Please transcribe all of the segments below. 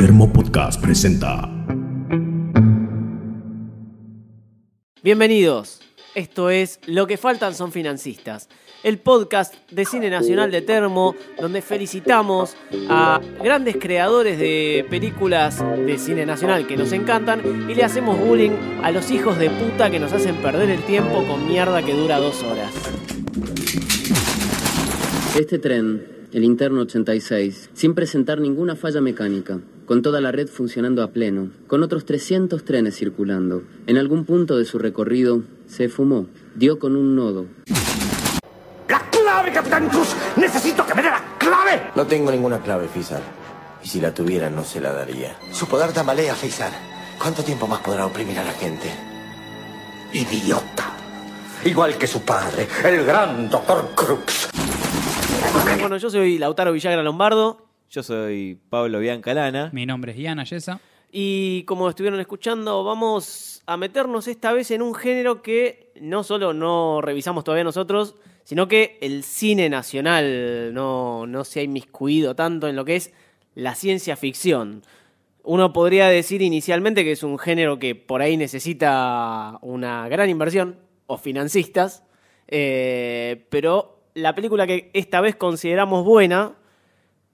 Termo Podcast presenta. Bienvenidos. Esto es Lo que faltan son financistas, el podcast de cine nacional de Termo, donde felicitamos a grandes creadores de películas de cine nacional que nos encantan y le hacemos bullying a los hijos de puta que nos hacen perder el tiempo con mierda que dura dos horas. Este tren, el interno 86, sin presentar ninguna falla mecánica, con toda la red funcionando a pleno, con otros 300 trenes circulando, en algún punto de su recorrido se fumó, dio con un nodo. ¡La clave, Capitán Cruz! ¡Necesito que me dé la clave! No tengo ninguna clave, Fisar. Y si la tuviera, no se la daría. Su poder tambalea, Faisal. ¿Cuánto tiempo más podrá oprimir a la gente? ¡Idiota! Igual que su padre, el gran Doctor Crux. Bueno, yo soy Lautaro Villagra Lombardo Yo soy Pablo Biancalana. Mi nombre es Diana Yesa. y como estuvieron escuchando, vamos a meternos esta vez en un género que no solo no revisamos todavía nosotros, sino que el cine nacional no, no se ha inmiscuido tanto en lo que es la ciencia ficción. Uno podría decir inicialmente que es un género que por ahí necesita una gran inversión, o financistas, eh, pero la película que esta vez consideramos buena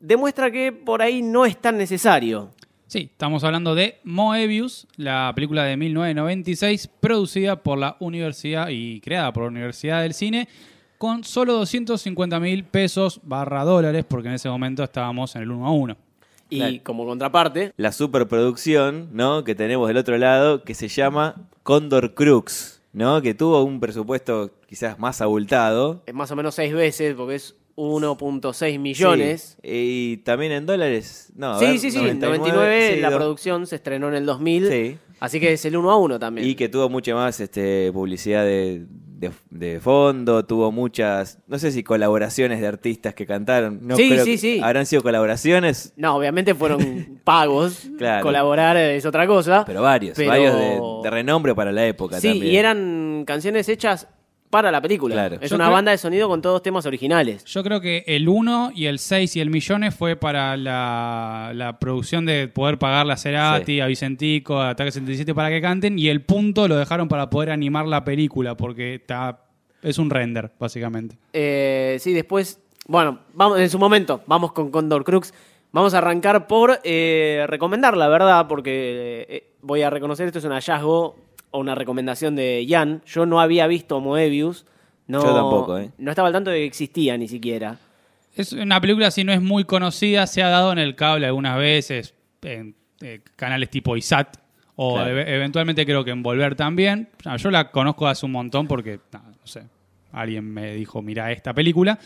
demuestra que por ahí no es tan necesario. Sí, estamos hablando de Moebius, la película de 1996, producida por la Universidad y creada por la Universidad del Cine, con solo 250 mil pesos barra dólares, porque en ese momento estábamos en el 1 a 1. Y Claro. como contraparte, La superproducción, ¿no? Que tenemos del otro lado, que se llama Condor Crux, ¿no? Que tuvo un presupuesto quizás más abultado. es más o menos seis veces, porque es 1.6 millones. Sí. Y también en dólares. No, Sí, ver, sí, sí, 99, 99, sí, la producción se estrenó en el 2000, Sí. así que es el 1 a 1 también. Y que tuvo mucha más este, publicidad de, de- de fondo, tuvo muchas, no sé si colaboraciones de artistas que cantaron. No Sí, creo sí, sí. Habrán sido colaboraciones, No, obviamente fueron pagos, Claro. colaborar es otra cosa. pero varios, Pero- varios de, de renombre para la época Sí, también. y eran canciones hechas para la película. Claro. Es Yo una creo- banda de sonido con todos temas originales. Yo creo que el 1 y el 6 y el millones fue para la, la producción de poder pagarle a Cerati, Sí. a Vicentico, a Ataque 77 para que canten, y el punto lo dejaron para poder animar la película, porque está, es un render, básicamente. Eh, sí, después, bueno, vamos en su momento, vamos con Condor Crux. Vamos a arrancar por eh, recomendar, la verdad, porque eh, voy a reconocer esto es un hallazgo una recomendación de Jan. Yo no había visto Moebius. No, Yo tampoco, ¿eh? No estaba al tanto de que existía ni siquiera. Es una película, si no es muy conocida, se ha dado en el cable algunas veces, en eh, canales tipo ISAT, o Claro. eventualmente creo que en Volver también. Yo la conozco hace un montón porque, no sé, alguien me dijo, mira esta película,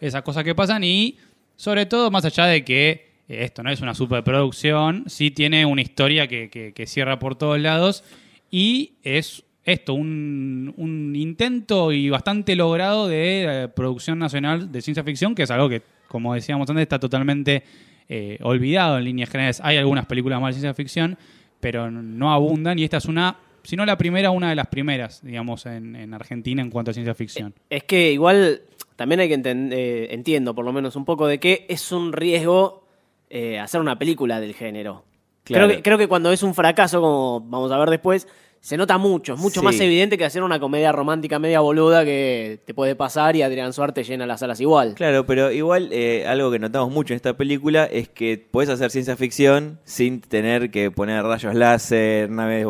esas cosas que pasan y sobre todo más allá de que eh, esto no es una superproducción, sí tiene una historia que, que- que cierra por todos lados y es esto, un, un intento y bastante logrado de eh, producción nacional de ciencia ficción, que es algo que, como decíamos antes, está totalmente eh, olvidado en líneas generales. Hay algunas películas más de ciencia ficción, pero no abundan y esta es una, si no la primera, una de las primeras, digamos, en, en Argentina en cuanto a ciencia ficción. Es que igual también hay que entender, entiendo por lo menos un poco de que es un riesgo eh, hacer una película del género. Claro. Creo, que, creo que cuando es un fracaso, como vamos a ver después, se nota mucho. Es mucho Sí. más evidente que hacer una comedia romántica media boluda que te puede pasar y Adrián Suárez llena las salas igual. Claro, pero igual eh, algo que notamos mucho en esta película es que puedes hacer ciencia ficción sin tener que poner rayos láser, naves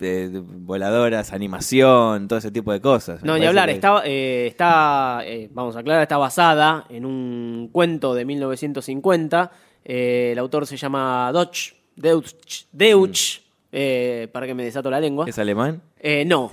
eh, voladoras, animación, todo ese tipo de cosas. No, ni hablar, que- está, eh, está eh, vamos a aclarar, está basada en un cuento de 1950. Eh, el autor se llama Deutsch, Deutsch, Deutsch eh, para que me desato la lengua. ¿Es alemán? Eh, no,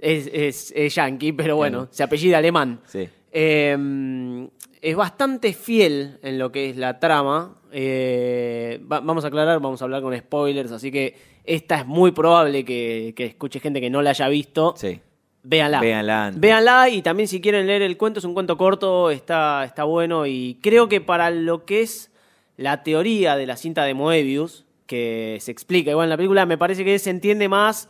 es, es, es yankee, pero bueno, se apellida alemán. Sí. Eh, es bastante fiel en lo que es la trama. Eh, va- vamos a aclarar, vamos a hablar con spoilers, así que esta es muy probable que, que escuche gente que no la haya visto. Sí. Véanla. Véanla antes. Véanla y también si quieren leer el cuento, es un cuento corto, está, está bueno y creo que para lo que es la teoría de la cinta de Moebius, que se explica igual en la película, me parece que se entiende más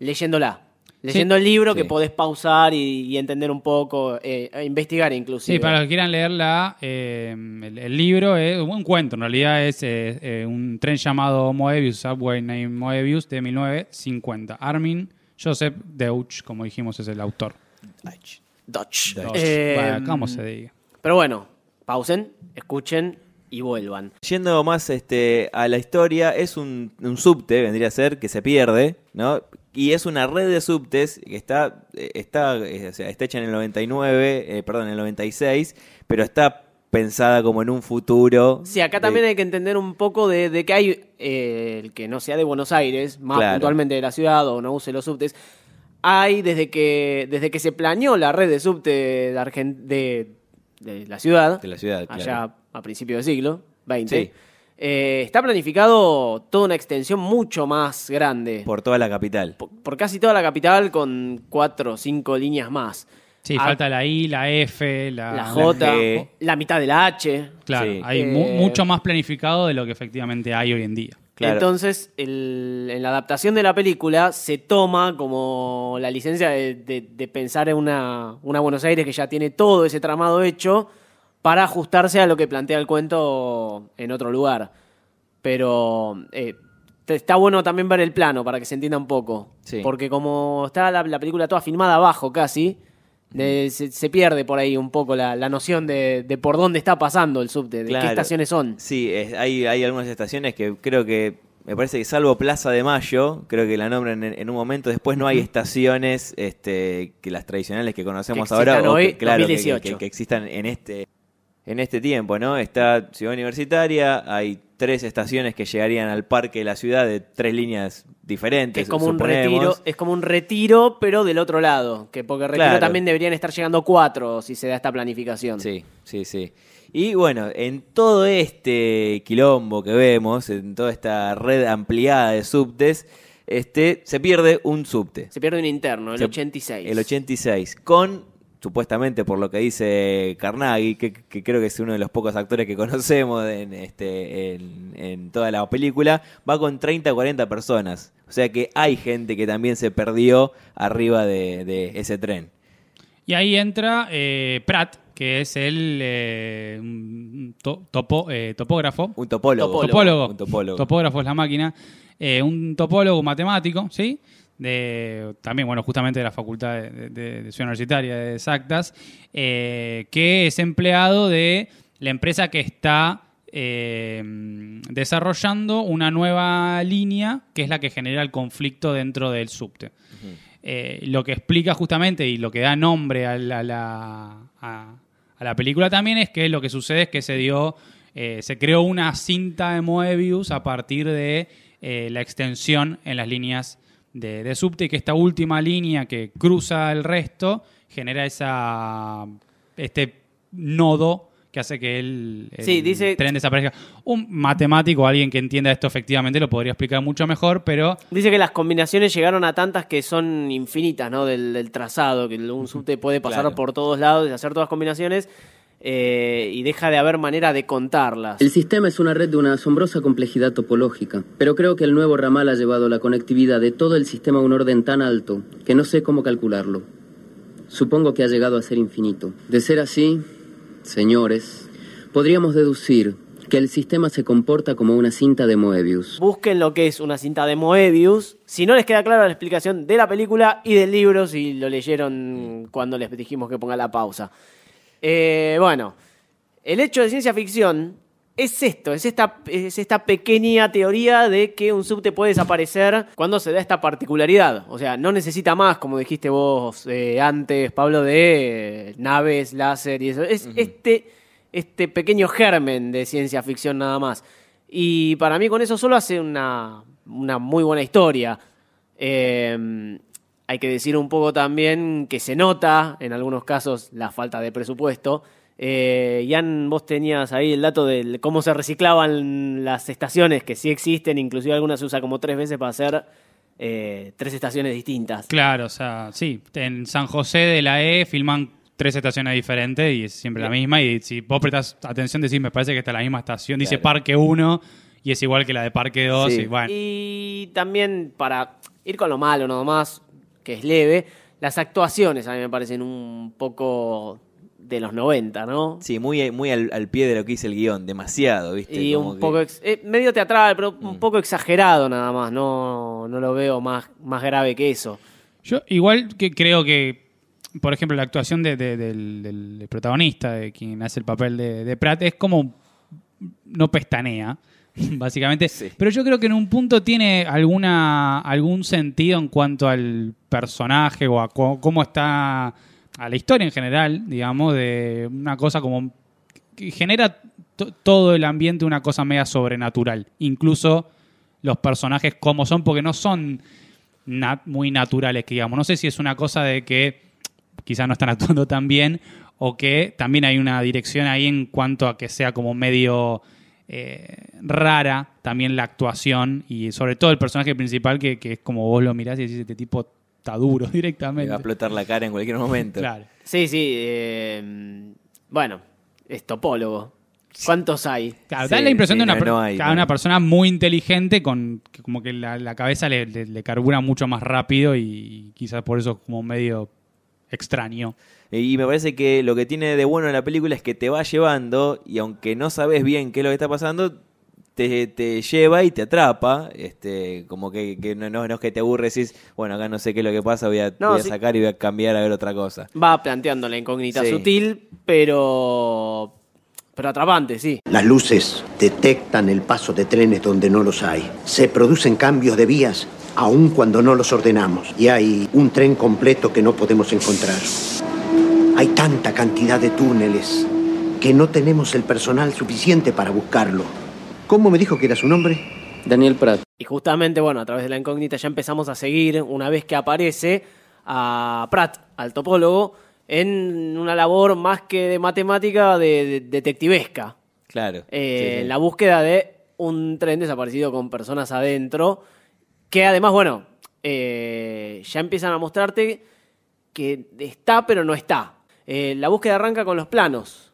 leyéndola. leyendo el libro que podés pausar y, y entender un poco, eh, e investigar inclusive. Sí, para los que quieran leer la, eh, el, el libro, es un cuento, en realidad es eh, eh, un tren llamado Moebius, Subway Named Moebius, de 1950. Armin Joseph Deutsch, como dijimos, es el autor. Dutch. Dutch. Eh, Bueno, ¿Cómo se diga? Pero bueno, pausen, escuchen y vuelvan. Yendo más este, a la historia, es un, un subte, vendría a ser, que se pierde, ¿no? Y es una red de subtes que está, está, eh, o sea, está hecha en el 99, eh, perdón, en el 96, pero está pensada como en un futuro. Sí, acá de- también hay que entender un poco de, de que hay, eh, el que no sea de Buenos Aires, más Claro. puntualmente de la ciudad o no use los subtes, hay desde que, desde que se planeó la red de subte de, Argen- de, de la ciudad, De la ciudad, claro. A principios del siglo XX, Sí. eh, está planificado toda una extensión mucho más grande. Por toda la capital. por, por casi toda la capital con cuatro o cinco líneas más. Sí, Ah, falta la I, la F, la, la J, G. la mitad de la H. Claro, Sí. hay Eh, mu- mucho más planificado de lo que efectivamente hay hoy en día. Claro. Entonces, el- en la adaptación de la película se toma como la licencia de, de- de pensar en una, una Buenos Aires que ya tiene todo ese tramado hecho para ajustarse a lo que plantea el cuento en otro lugar. Pero eh, está bueno también ver el plano para que se entienda un poco. Sí. Porque como está la, la película toda filmada abajo casi, de- se, se pierde por ahí un poco la, la noción de, de por dónde está pasando el subte, de Claro. qué estaciones son. Sí, es- hay, hay algunas estaciones que creo que, me parece que salvo Plaza de Mayo, creo que la nombran en, en un momento, después no hay estaciones este, que las tradicionales que conocemos Que ahora, o que, hoy, claro, que- 2018. que, que existan en este, en este tiempo, ¿no? Está Ciudad Universitaria, hay tres estaciones que llegarían al parque de la ciudad de tres líneas diferentes. Es como un retiro, es como un retiro, pero del otro lado. Que porque retiro Claro. también deberían estar llegando cuatro si se da esta planificación. Sí, sí, sí. Y bueno, en todo este quilombo que vemos, en toda esta red ampliada de subtes, este, se pierde un subte. Se pierde un interno, el Se- 86. El 86. Con, supuestamente por lo que dice Carnaghi, que, que creo que es uno de los pocos actores que conocemos en, este, en, en toda la película, va con 30 o 40 personas. O sea que hay gente que también se perdió arriba de, de ese tren. Y ahí entra eh, Pratt, que es el eh, to- topo- eh, topógrafo. Un topólogo. Topólogo. Un topólogo. Topógrafo es la máquina. Eh, un topólogo matemático, ¿sí? De, también, bueno, justamente de la Facultad de, de- de Ciudad Universitaria de Exactas, eh, que es empleado de la empresa que está eh, desarrollando una nueva línea, que es la que genera el conflicto dentro del subte. Eh, lo que explica justamente y lo que da nombre a la, a la- a- a la película también es que lo que sucede es que se dio, eh, se creó una cinta de Moebius a partir de la extensión en las líneas de, de subte y que esta última línea que cruza el resto genera esa este nodo que hace que el, el Sí, dice- tren desaparezca. Un matemático, alguien que entienda esto efectivamente, lo podría explicar mucho mejor, pero Dice que las combinaciones llegaron a tantas que son infinitas, ¿no? Del, del trazado, que un subte puede pasar Claro. por todos lados y hacer todas combinaciones eh, y deja de haber manera de contarlas. El sistema es una red de una asombrosa complejidad topológica, pero creo que el nuevo ramal ha llevado la conectividad de todo el sistema a un orden tan alto que no sé cómo calcularlo. Supongo que ha llegado a ser infinito. De ser así, señores, podríamos deducir que el sistema se comporta como una cinta de Moebius. Busquen lo que es una cinta de Moebius. Si no les queda clara la explicación de la película y del libro, si lo leyeron cuando les dijimos que ponga la pausa. Eh, bueno, el hecho de ciencia ficción es esto, es esta, es esta pequeña teoría de que un subte puede desaparecer cuando se da esta particularidad. O sea, no necesita más, como dijiste vos eh, antes, Pablo, de eh, naves, láser y eso. Es este, este pequeño germen de ciencia ficción nada más. Y para mí con eso solo hace una, una muy buena historia. Eh, hay que decir un poco también que se nota, en algunos casos, la falta de presupuesto. Eh, Ian, vos tenías ahí el dato de cómo se reciclaban las estaciones, que sí existen, inclusive algunas se usa como tres veces para hacer eh, tres estaciones distintas. Claro, o sea, sí. En San José de la E filman tres estaciones diferentes y es siempre la misma. Y si vos prestás atención, decís, me parece que está la misma estación. Dice Claro. Parque 1 y es igual que la de Parque 2. Sí. Y bueno, Y también para ir con lo malo nomás, que es leve. Las actuaciones a mí me parecen un poco de los 90, ¿no? Sí, muy, muy al, al pie de lo que dice el guion, demasiado, ¿viste? Y Como un que- poco ex- eh, medio teatral, pero un poco exagerado nada más. No, no lo veo más, más grave que eso. Yo igual que creo que, por ejemplo, la actuación de- de- del, del protagonista, de quien hace el papel de, de Pratt, es como no pestanea, básicamente. Sí. Pero yo creo que en un punto tiene alguna algún sentido en cuanto al personaje o a cómo está a la historia en general, digamos, de una cosa como que genera to- todo el ambiente una cosa media sobrenatural, incluso los personajes como son, porque no son muy naturales, que digamos. No sé si es una cosa de que quizás no están actuando tan bien o que también hay una dirección ahí en cuanto a que sea como medio eh, rara también la actuación y sobre todo el personaje principal que, que es como vos lo mirás y decís, este tipo está duro Le directamente. va a explotar la cara en cualquier momento. Claro. Sí, sí. eh, bueno, es topólogo. ¿Cuántos hay? Claro, Sí, da la impresión sí, de una, no- per- no hay, cada no. una persona muy inteligente con que como que la, la cabeza le, le- le carbura mucho más rápido y quizás por eso como medio extraño. Y me parece que lo que tiene de bueno la película es que te va llevando y aunque no sabes bien qué es lo que está pasando, te, te lleva y te atrapa. Este, como que, que no, no- no es que te aburres y decís, bueno, acá no sé qué es lo que pasa, voy a, No, voy a sí. sacar y voy a cambiar a ver otra cosa. Va planteando la incógnita Sí. sutil, pero. Pero atrapante, sí. Las luces detectan el paso de trenes donde no los hay. Se producen cambios de vías aun cuando no los ordenamos. Y hay un tren completo que no podemos encontrar. Hay tanta cantidad de túneles que no tenemos el personal suficiente para buscarlo. ¿Cómo me dijo que era su nombre? Daniel Pratt. Y justamente, bueno, a través de la incógnita ya empezamos a seguir, una vez que aparece, a Pratt, al topólogo, en una labor más que de matemática, de, de- detectivesca. Claro. Eh, Sí, sí. en la búsqueda de un tren desaparecido con personas adentro, que además, bueno, eh, ya empiezan a mostrarte que está pero no está. Eh, la búsqueda arranca con los planos.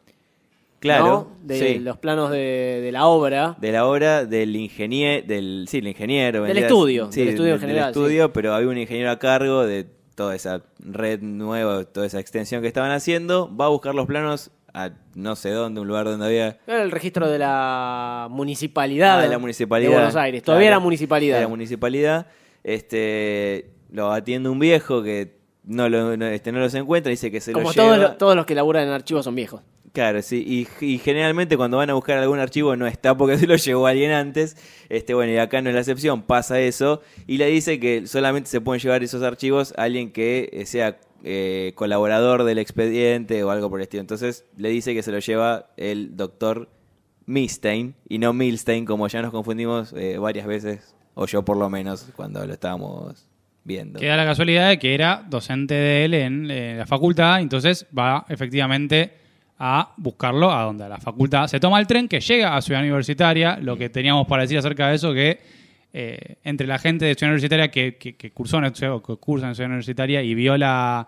Claro, ¿no? De sí. los planos de, de la obra. de la obra del ingeniero, del, sí, el ingeniero. Del vendría- estudio, sí, del estudio en del general, estudio, pero había un ingeniero a cargo de toda esa red nueva, toda esa extensión que estaban haciendo. Va a buscar los planos a no sé dónde, un lugar donde había... Era el registro de la municipalidad, Ah, de la municipalidad. de Buenos Aires. Todavía Claro, era municipalidad. de la municipalidad. Este, lo atiende un viejo que no, lo, no, este, no los encuentra, dice que se Como lo todos, lleva. lo- todos los que laburan en archivos son viejos. Claro, sí, y, y generalmente cuando van a buscar algún archivo no está porque se lo llevó alguien antes. Este, bueno, y acá no es la excepción, pasa eso, y le dice que solamente se pueden llevar esos archivos a alguien que eh, sea eh, colaborador del expediente o algo por el estilo. Entonces le dice que se lo lleva el doctor Milstein y no Milstein, como ya nos confundimos eh, varias veces, o yo por lo menos, cuando lo estábamos viendo. Queda la casualidad de que era docente de él en eh, la facultad, entonces va efectivamente a buscarlo a donde a la facultad. Se toma el tren que llega a Ciudad Universitaria, lo que teníamos para decir acerca de eso, que eh, entre la gente de Ciudad Universitaria que, que, que cursó en, Ciudad- que cursa en Ciudad Universitaria y vio la,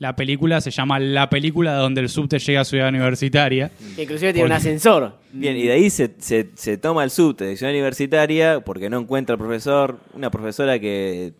la película, se llama La película donde el subte llega a Ciudad Universitaria. Que inclusive tiene un ascensor. Bien, y de ahí se, se, se toma el subte de Ciudad Universitaria porque no encuentra al profesor, una profesora que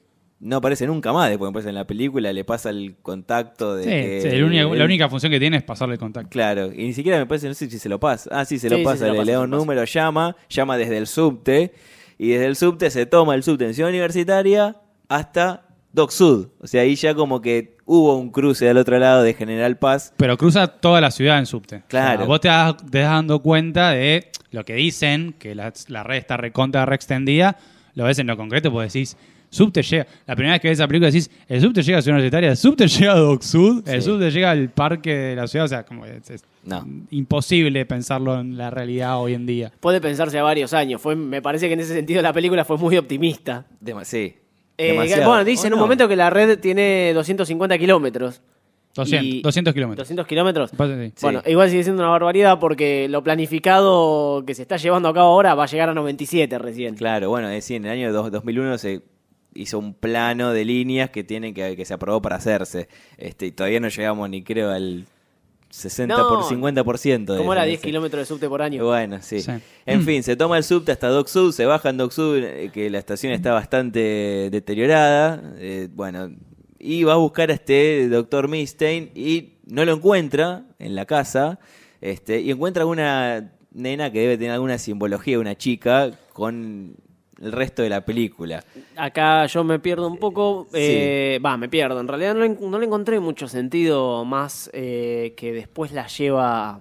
no aparece nunca más después aparece en la película, le pasa el contacto de... Sí, que sí, el único- él- la única función que tiene es pasarle el contacto. Claro, y ni siquiera me parece, no sé si se lo pasa. Ah, sí, se Sí, lo sí, pasa, se lo le, pasa, da un pasa. número, llama, llama desde el subte, y desde el subte se toma el subte en Ciudad Universitaria hasta Dock Sud. O sea, ahí ya como que hubo un cruce al otro lado de General Paz. Pero cruza toda la ciudad en subte. Claro. O sea, vos te das, te das dando cuenta de lo que dicen, que la, la red está recontra, re extendida. Lo ves en lo concreto, pues decís, subte llega. La primera vez que ves esa película decís, el subte llega a Ciudad Universitaria, el subte llega a Dock Sud, el Sí. subte llega al parque de la ciudad. O sea, como es, es No. imposible pensarlo en la realidad hoy en día. Puede pensarse a varios años. Fue, me parece que en ese sentido la película fue muy optimista. Dema- sí. Eh, bueno, dice ¿O en un no? momento que la red tiene 250 kilómetros. 200, Y- 200 kilómetros. 200 kilómetros. Sí. Bueno, igual sigue siendo una barbaridad porque lo planificado que se está llevando a cabo ahora va a llegar a 97 recién. Claro, bueno, es decir, en el año dos- 2001 se hizo un plano de líneas que tienen que, que se aprobó para hacerse. Este, y todavía no llegamos ni creo al 60 No, por 50% de ¿Cómo era de 10 ese. kilómetros de subte por año? Bueno, sí. Sí. En Mm. fin, se toma el subte hasta Dock Sud, se baja en Dock Sud, eh, que la estación está bastante deteriorada. eh, bueno, y va a buscar a este doctor Milstein y no lo encuentra en la casa este, y encuentra una nena que debe tener alguna simbología, una chica con el resto de la película. Acá yo me pierdo un poco. eh, Va, me pierdo. En realidad no, le- no le encontré mucho sentido más eh, que después la lleva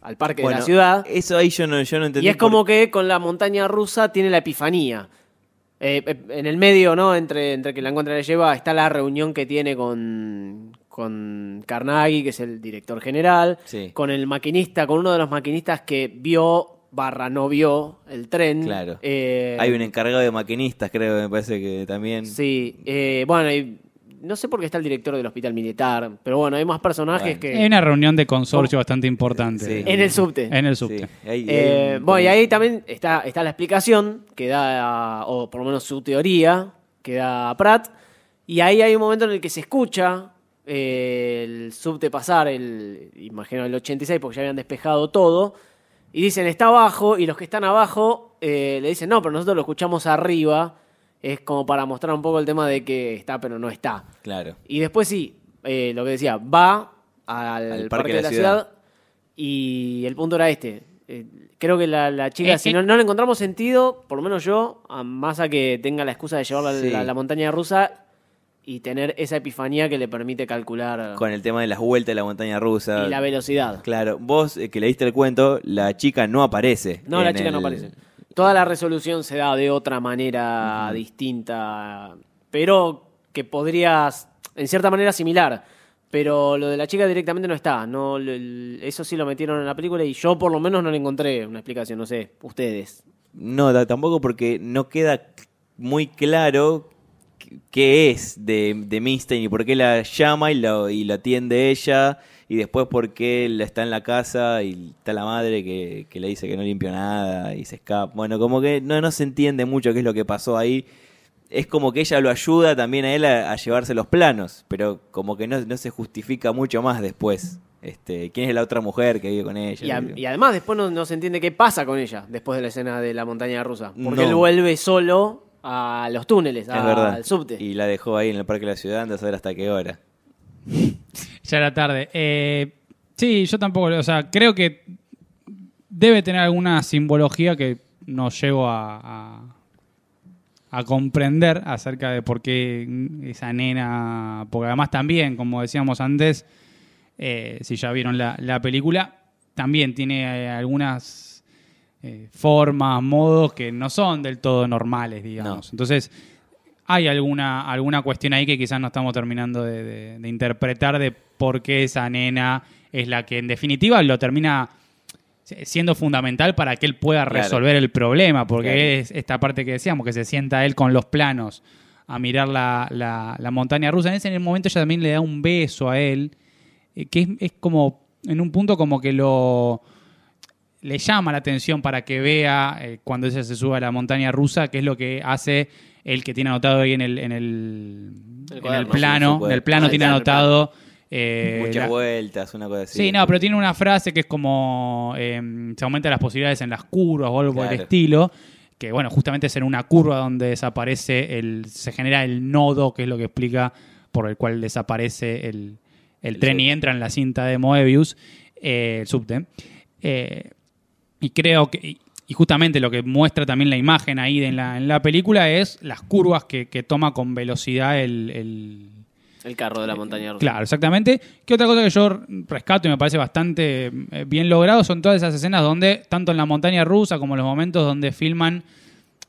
al parque de la ciudad. Eso ahí yo no, yo no entendí. Y es por- como que con la montaña rusa tiene la epifanía. Eh, eh, en el medio, ¿no? Entre, entre que la encuentra y la lleva, está la reunión que tiene con, con Carnaghi, que es el director general, Sí. con el maquinista, con uno de los maquinistas que vio barra no vio el tren. Claro. Eh, Hay un encargado de maquinistas, creo, me parece que también. Sí, eh, bueno, y no sé por qué está el director del hospital militar, pero bueno, hay más personajes Bueno. Hay que... una reunión de consorcio bastante importante. Sí. En el subte. En el subte. ahí- ahí Eh, bueno, y ahí también está, está la explicación que da, o por lo menos su teoría, que da Pratt. Y ahí hay un momento en el que se escucha eh, el subte pasar, el, imagino el 86, porque ya habían despejado todo. Y dicen, está abajo, y los que están abajo eh, le dicen, no, pero nosotros lo escuchamos arriba. Es como para mostrar un poco el tema de que está, pero no está. Claro. Y después sí, eh, lo que decía, va al, parque, de la, ciudad. y el punto era este. Eh, creo que la, la chica, si no, no le encontramos sentido, por lo menos yo, a más a que tenga la excusa de llevarla a Sí. la, la montaña rusa y tener esa epifanía que le permite calcular Con el tema de las vueltas de la montaña rusa. y la velocidad. Claro, vos eh, que leíste el cuento, la chica no aparece. No, la chica no aparece. Toda la resolución se da de otra manera distinta, pero que podrías, en cierta manera, similar. Pero lo de la chica directamente no está. No, eso sí lo metieron en la película y yo por lo menos no le encontré una explicación. No sé, ustedes. No, tampoco porque no queda muy claro qué- es de, de Milstein y por qué la llama y lo, y lo atiende ella y después por qué la está en la casa y está la madre que, que le dice que no limpió nada y se escapa. Bueno, como que no, no se entiende mucho qué es lo que pasó ahí. Es como que ella lo ayuda también a él a, a llevarse los planos, pero como que no, no se justifica mucho más después. Este, ¿Quién es la otra mujer que vive con ella? Y, a- y además después no, no se entiende qué pasa con ella después de la escena de la montaña rusa. Porque No. él vuelve solo a los túneles, es a- verdad. al subte. Y la dejó ahí en el parque de la ciudad, anda a saber hasta qué hora. Ya era tarde. Eh, sí, yo tampoco, o sea, creo que debe tener alguna simbología que no llego a, a, a comprender acerca de por qué esa nena, porque además también, como decíamos antes, eh, si ya vieron la, la película, también tiene eh, algunas eh, formas, modos que no son del todo normales, digamos. No. Entonces, hay alguna, alguna cuestión ahí que quizás no estamos terminando de, de- de interpretar de por qué esa nena es la que en definitiva lo termina siendo fundamental para que él pueda Claro. resolver el problema, porque Claro. es esta parte que decíamos, que se sienta él con los planos a mirar la, la- la montaña rusa. En ese momento ella también le da un beso a él, eh, que es, es como, en un punto como que lo le llama la atención para que vea eh, cuando ella se sube a la montaña rusa, que es lo que hace el que tiene anotado ahí en el, en el, El en el plano. sí, en el plano Ah, tiene anotado. eh, Muchas la- vueltas, una cosa así. Sí, no, pero tiene una frase que es como eh, se aumentan las posibilidades en las curvas o algo por el estilo. Que bueno, justamente es en una curva donde desaparece el. se genera el nodo, que es lo que explica por el cual desaparece el, el tren y entra en la cinta de Moebius, eh, el subte. Eh, y creo que. y- justamente lo que muestra también la imagen ahí en la, en la película es las curvas que, que toma con velocidad el- el, El carro de la montaña rusa. Claro, exactamente. ¿Qué otra cosa que yo rescato y me parece bastante eh, bien logrado son todas esas escenas donde, tanto en la montaña rusa como en los momentos donde filman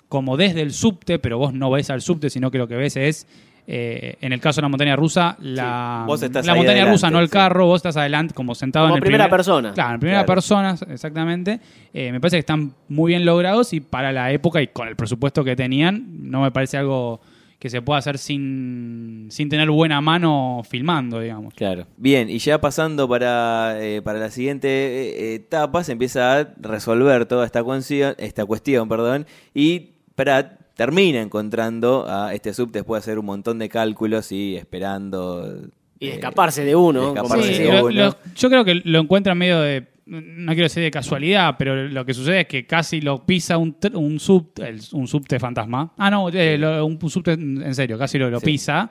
como desde el subte, pero vos no ves al subte, sino que lo que ves es, eh, en el caso de la montaña rusa, la, Sí, vos estás la montaña adelante, rusa, no el sí. carro, vos estás adelante como sentado Como en el primera primer- persona. Claro, en primera Claro. persona, exactamente. Eh, me parece que están muy bien logrados y para la época y con el presupuesto que tenían, no me parece algo que se pueda hacer sin, sin tener buena mano filmando, digamos. Claro. Bien, y ya pasando para, eh, para la siguiente etapa, se empieza a resolver toda esta cuestión, esta cuestión perdón, y Pratt termina encontrando a este sub después de hacer un montón de cálculos y esperando... Y de eh, escaparse de uno. de como escaparse se Sí, de dice. lo- uno. lo- yo creo que lo encuentra medio de. No quiero decir de casualidad, pero lo que sucede es que casi lo pisa un, un, sub, el- un subte fantasma. Ah, no, eh, lo- un subte en serio, casi lo, lo Sí. pisa.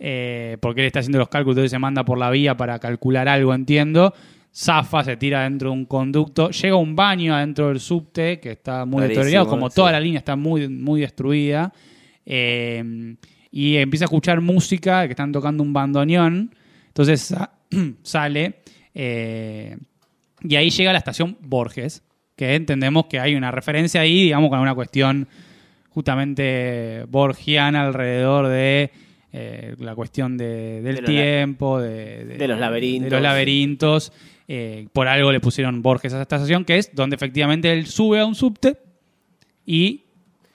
eh, porque él está haciendo los cálculos, entonces se manda por la vía para calcular algo, entiendo. Zafa, se tira dentro de un conducto, llega a un baño adentro del subte que está muy Rarísimo, deteriorado, como sí. toda la línea está muy, muy destruida. Eh, y empieza a escuchar música, que están tocando un bandoneón. Entonces sa- sale eh, y ahí llega a la estación Borges, que entendemos que hay una referencia ahí, digamos, con una cuestión justamente borgiana alrededor de eh, la cuestión de- del De tiempo, de, de los laberintos. de los laberintos. Eh, por algo le pusieron Borges a esta estación, que es donde efectivamente él sube a un subte y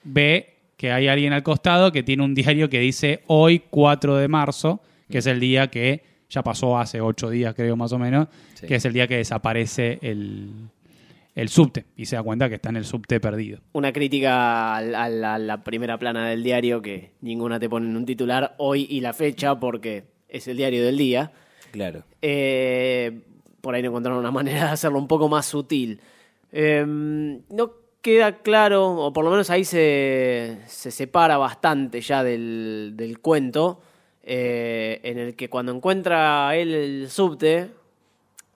ve que hay alguien al costado que tiene un diario que dice hoy 4 de marzo, que es el día que ya pasó hace 8 días creo más o menos, Sí. que es el día que desaparece el, el subte y se da cuenta que está en el subte perdido. Una crítica a la, la primera plana del diario, que ninguna te pone en un titular hoy y la fecha, porque es el diario del día. Claro. Eh, por ahí no encontraron una manera de hacerlo un poco más sutil. Eh, no queda claro, o por lo menos ahí se, se separa bastante ya del, del cuento, eh, en el que cuando encuentra él el subte,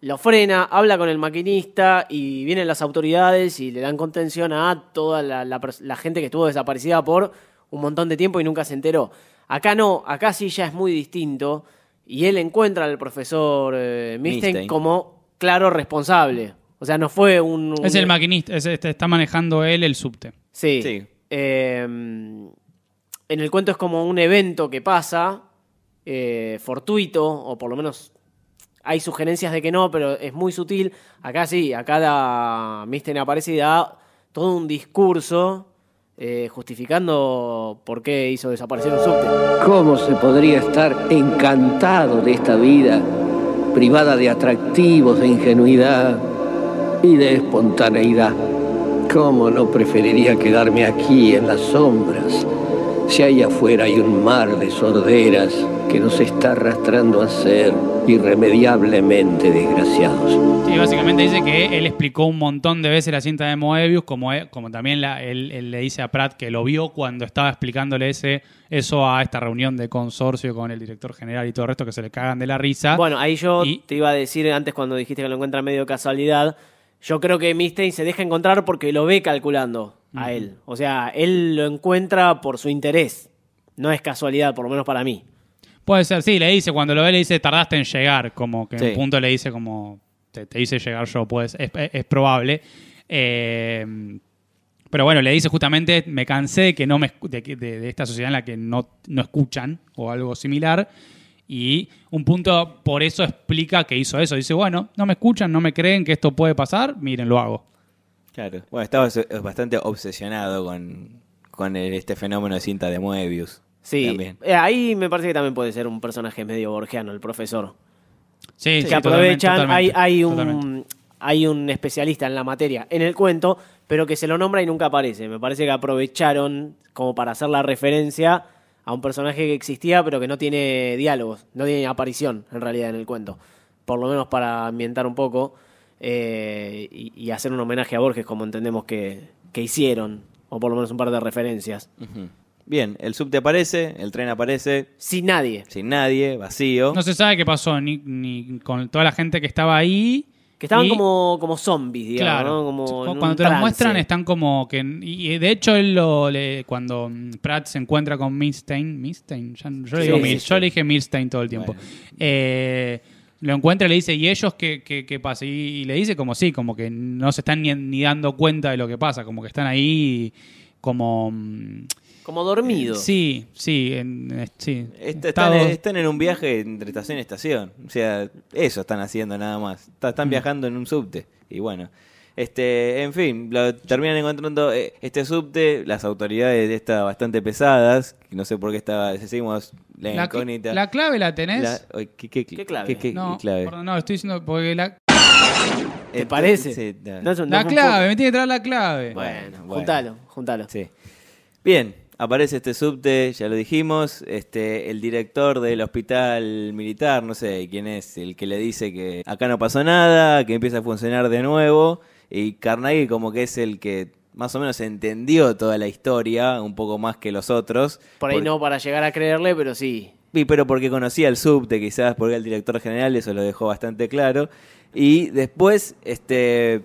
lo frena, habla con el maquinista y vienen las autoridades y le dan contención a toda la, la gente que estuvo desaparecida por un montón de tiempo y nunca se enteró. Acá no, acá sí ya es muy distinto y él encuentra al profesor eh, Milstein Milstein. como claro responsable. O sea, no fue un... Es el maquinista, es- este, está manejando él el subte. Sí. Sí. Eh, en el cuento es como un evento que pasa, eh, fortuito, o por lo menos hay sugerencias de que no, pero es muy sutil. Acá sí, acá da Misten aparece y da todo un discurso eh, justificando por qué hizo desaparecer un subte. ¿Cómo se podría estar encantado de esta vida, privada de atractivos, de ingenuidad y de espontaneidad? ¿Cómo no preferiría quedarme aquí en las sombras, si ahí afuera hay un mar de sorderas que nos está arrastrando a ser irremediablemente desgraciados? Sí, básicamente dice que él explicó un montón de veces la cinta de Moebius, como, como también la- él, él le dice a Pratt que lo vio cuando estaba explicándole ese, eso a esta reunión de consorcio con el director general y todo el resto, que se le cagan de la risa. Bueno, ahí yo Y- te iba a decir antes cuando dijiste que lo encuentra medio casualidad. Yo creo que Mistein se deja encontrar porque lo ve calculando a él. O sea, él lo encuentra por su interés. No es casualidad, por lo menos para mí. Puede ser, sí, le dice, cuando lo ve le dice, tardaste en llegar, como que en Sí. un punto le dice como, te, te hice llegar yo, pues es, es- es probable. Eh, pero bueno, le dice justamente, me cansé de que no me de, de- de esta sociedad en la que no, no escuchan o algo similar. Y un punto por eso explica que hizo eso. Dice, bueno, no me escuchan, no me creen que esto puede pasar, miren, lo hago. Claro. Bueno, estaba s- bastante obsesionado con, con el- este fenómeno de cinta de Moebius. Sí, También. Eh, ahí me parece que también puede ser un personaje medio borgiano, el profesor. Sí, que sí, aprovechan, totalmente, hay, hay, totalmente. un, hay un especialista en la materia en el cuento, pero que se lo nombra y nunca aparece. Me parece que aprovecharon como para hacer la referencia a un personaje que existía, pero que no tiene diálogos, no tiene aparición en realidad en el cuento. Por lo menos para ambientar un poco eh, y, y hacer un homenaje a Borges, como entendemos que, que hicieron, o por lo menos un par de referencias. Bien, el subte aparece, el tren aparece Sin nadie. sin nadie, vacío. No se sabe qué pasó ni, ni con toda la gente que estaba ahí. Que estaban y- como, como zombies, digamos, Claro. ¿no? Como cuando te los trance. muestran están como que y de hecho él lo le, cuando mm, Pratt se encuentra con Milstein, Milstein, yo, le Sí, digo sí, Mil- sí. yo le dije Milstein todo el tiempo. Bueno. Eh, lo encuentra y le dice, ¿y ellos qué, qué, qué pasa? Y, y le dice como sí, como que no se están ni, ni dando cuenta de lo que pasa, como que están ahí como... mm, Como dormido. Sí, sí, en, eh, sí. Est- están, están en un viaje entre estación y estación. O sea, eso están haciendo nada más. Está- Mm. Están viajando en un subte. Y bueno, este, en fin, lo terminan encontrando eh, este subte, las autoridades de esta bastante pesadas. No sé por qué estaba, seguimos la, la, incógnita. la clave la tenés. La- ¿qué, qué- ¿Qué clave? qué- qué no, clave? perdón, no, estoy diciendo porque la, ¿Te parece? Sí, No no la clave, me tiene que traer la clave. Bueno, Bueno, juntalo, juntalo. Sí. Bien, aparece este subte, ya lo dijimos, este, el director del hospital militar, no sé quién es, el que le dice que acá no pasó nada, que empieza a funcionar de nuevo, y Carnegie como que es el que más o menos entendió toda la historia, un poco más que los otros. Por ahí no para llegar a creerle, pero sí. Y pero porque conocía el subte, quizás porque el director general, eso lo dejó bastante claro. Y después, este,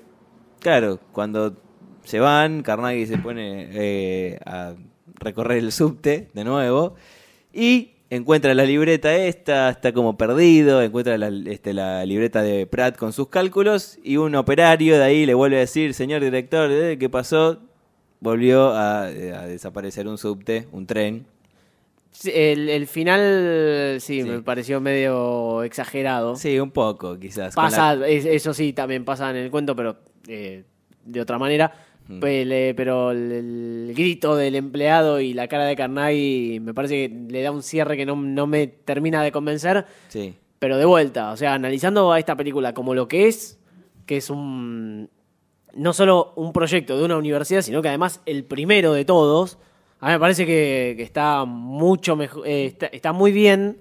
claro, cuando se van, Carnegie se pone eh, a recorrer el subte de nuevo y encuentra la libreta esta, está como perdido, encuentra la, este, la libreta de Pratt con sus cálculos y un operario de ahí le vuelve a decir, señor director, ¿eh? ¿qué pasó? Volvió a, eh, a desaparecer un subte, un tren. Sí, El, el final, sí, Sí. me pareció medio exagerado. Sí, un poco, quizás. Pasa, la- eso sí, también pasa en el cuento, pero eh, de otra manera. Mm. Pele- pero el, el grito del empleado y la cara de Carnage me parece que le da un cierre que no, no me termina de convencer. Sí. Pero de vuelta, o sea, analizando a esta película como lo que es, que es un. No solo un proyecto de una universidad, sino que además el primero de todos. A mí me parece que, que está mucho mejor. eh, está, está muy bien.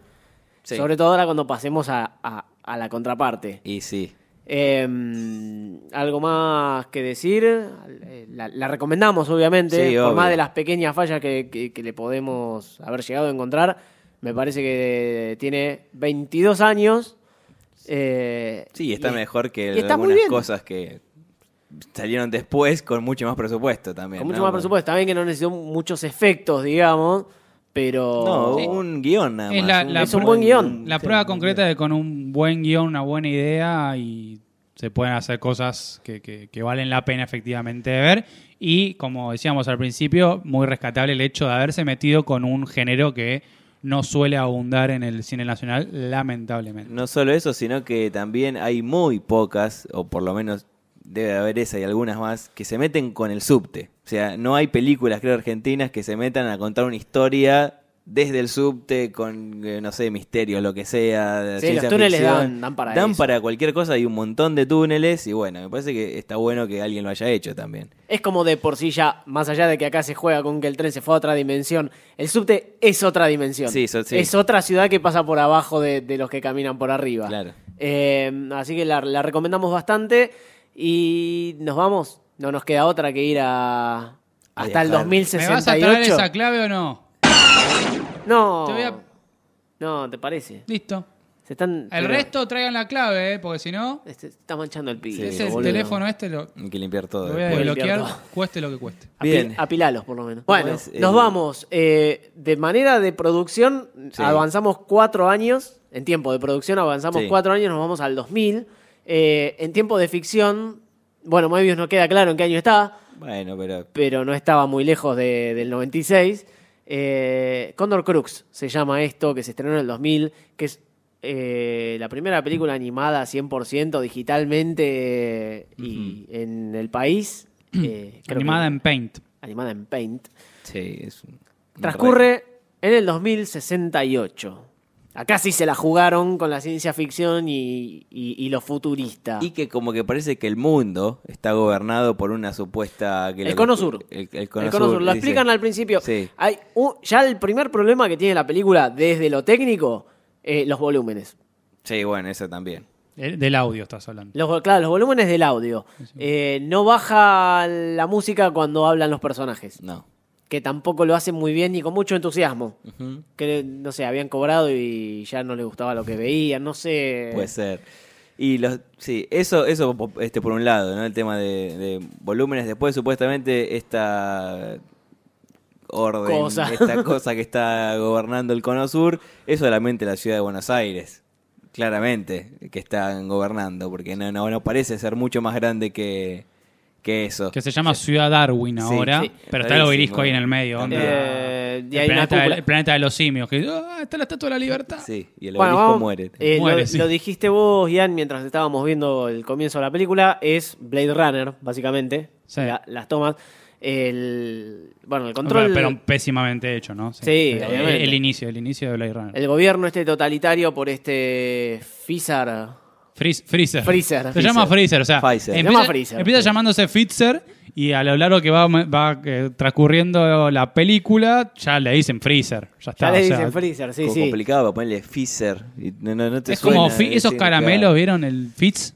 Sí. Sobre todo ahora cuando pasemos a, a- a la contraparte. Y sí. Eh, Algo más que decir. La, la recomendamos, obviamente. Sí, por más de las pequeñas fallas que, que- que le podemos haber llegado a encontrar. Me parece que tiene 22 años. eh, Sí, está y- mejor que está algunas cosas que salieron después con mucho más presupuesto también. Con mucho ¿no? más presupuesto. También que no necesitó muchos efectos, digamos. Pero. No, Sí. un guion nada Es más. la- un- la Es un buen guion. La prueba concreta de con un buen guion, una buena idea y se pueden hacer cosas que, que- que valen la pena efectivamente de ver. Y como decíamos al principio, muy rescatable el hecho de haberse metido con un género que no suele abundar en el cine nacional, lamentablemente. No solo eso, sino que también hay muy pocas, o por lo menos debe haber esa y algunas más, que se meten con el subte. O sea, no hay películas, creo, argentinas que se metan a contar una historia desde el subte con, eh, no sé, misterios, lo que sea. Sí, los túneles dan- dan para Dan eso. para cualquier cosa, hay un montón de túneles y bueno, me parece que está bueno que alguien lo haya hecho también. Es como de por sí ya, más allá de que acá se juega con que el tren se fue a otra dimensión, el subte es otra dimensión. Sí. Es otra ciudad que pasa por abajo de, de los que caminan por arriba. Claro. Eh, así que la, la recomendamos bastante y nos vamos. No nos queda otra que ir a hasta el viajar. ¿Me vas a traer 2068. esa clave o no? No. Te voy a- No, ¿te parece? Listo. Se están, El pero- resto traigan la clave, ¿eh? porque si no, este, está manchando el piso. ese boludo. teléfono este lo, Hay que limpiar todo. lo voy a desbloquear, cueste lo que cueste. Bien. Apilalos, por lo menos. Bueno, es nos vamos. eh, de manera de producción, Sí. avanzamos cuatro años. En tiempo de producción avanzamos Sí. cuatro años, nos vamos al 2000. Eh, en tiempo de ficción, bueno, Moebius no queda claro en qué año está, Bueno, pero pero no estaba muy lejos de- del 96. Eh, Condor Crux se llama esto, que se estrenó en el 2000, que es eh, la primera película animada 100% digitalmente y en el país. eh, que- Animada en Paint. animada en Paint. sí, es un Transcurre en el 2068. Acá sí se la jugaron con la ciencia ficción y, y- y lo futurista. Y que como que parece que el mundo está gobernado por una supuesta... Que el lo- cono sur. El, el El cono sur, sur. Lo dice. explican al principio. Sí. Hay un- ya el primer problema que tiene la película desde lo técnico, eh, los volúmenes. Sí, bueno, eso también. Eh, Del audio estás hablando. Los, claro, los volúmenes del audio. Eh, no baja la música cuando hablan los personajes. No. Que tampoco lo hacen muy bien ni con mucho entusiasmo. Que, no sé, habían cobrado y ya no les gustaba lo que veían, no sé. Puede ser. Y los, sí, eso, eso este, por un lado, ¿no? El tema de, de volúmenes. Después, supuestamente, esta orden, Cosa. esta cosa que está gobernando el cono sur, es solamente la ciudad de Buenos Aires. Claramente, que están gobernando, porque no, no, no parece ser mucho más grande que, que eso. Que se llama Ciudad Darwin ahora, sí. pero está el obelisco ahí en el medio. onda. Eh, y el, hay planeta, el de los simios. Que, ah, está la estatua de la libertad. Sí, y el Bueno, obelisco vamos- muere. eh, Muere, lo, sí. lo dijiste vos, Ian, mientras estábamos viendo el comienzo de la película, es Blade Runner, básicamente. Sí. La- las tomas. El, bueno, el control. Pero, pero pésimamente hecho, ¿no? Sí, el inicio, el inicio de Blade Runner. el gobierno este totalitario por este Fizar. Freezer. Freezer. Se llama Freezer, o sea, Pfizer. Se empieza, llama Freezer. empieza llamándose Fitzer y a lo largo que va, va eh, transcurriendo la película, ya le dicen Freezer. Ya está. Ya le o sea, dicen Freezer, sí, Como sí. complicado ponerle Fisher. y no, no, no te es como suena fi- esos caramelos, ¿vieron? El Fitz.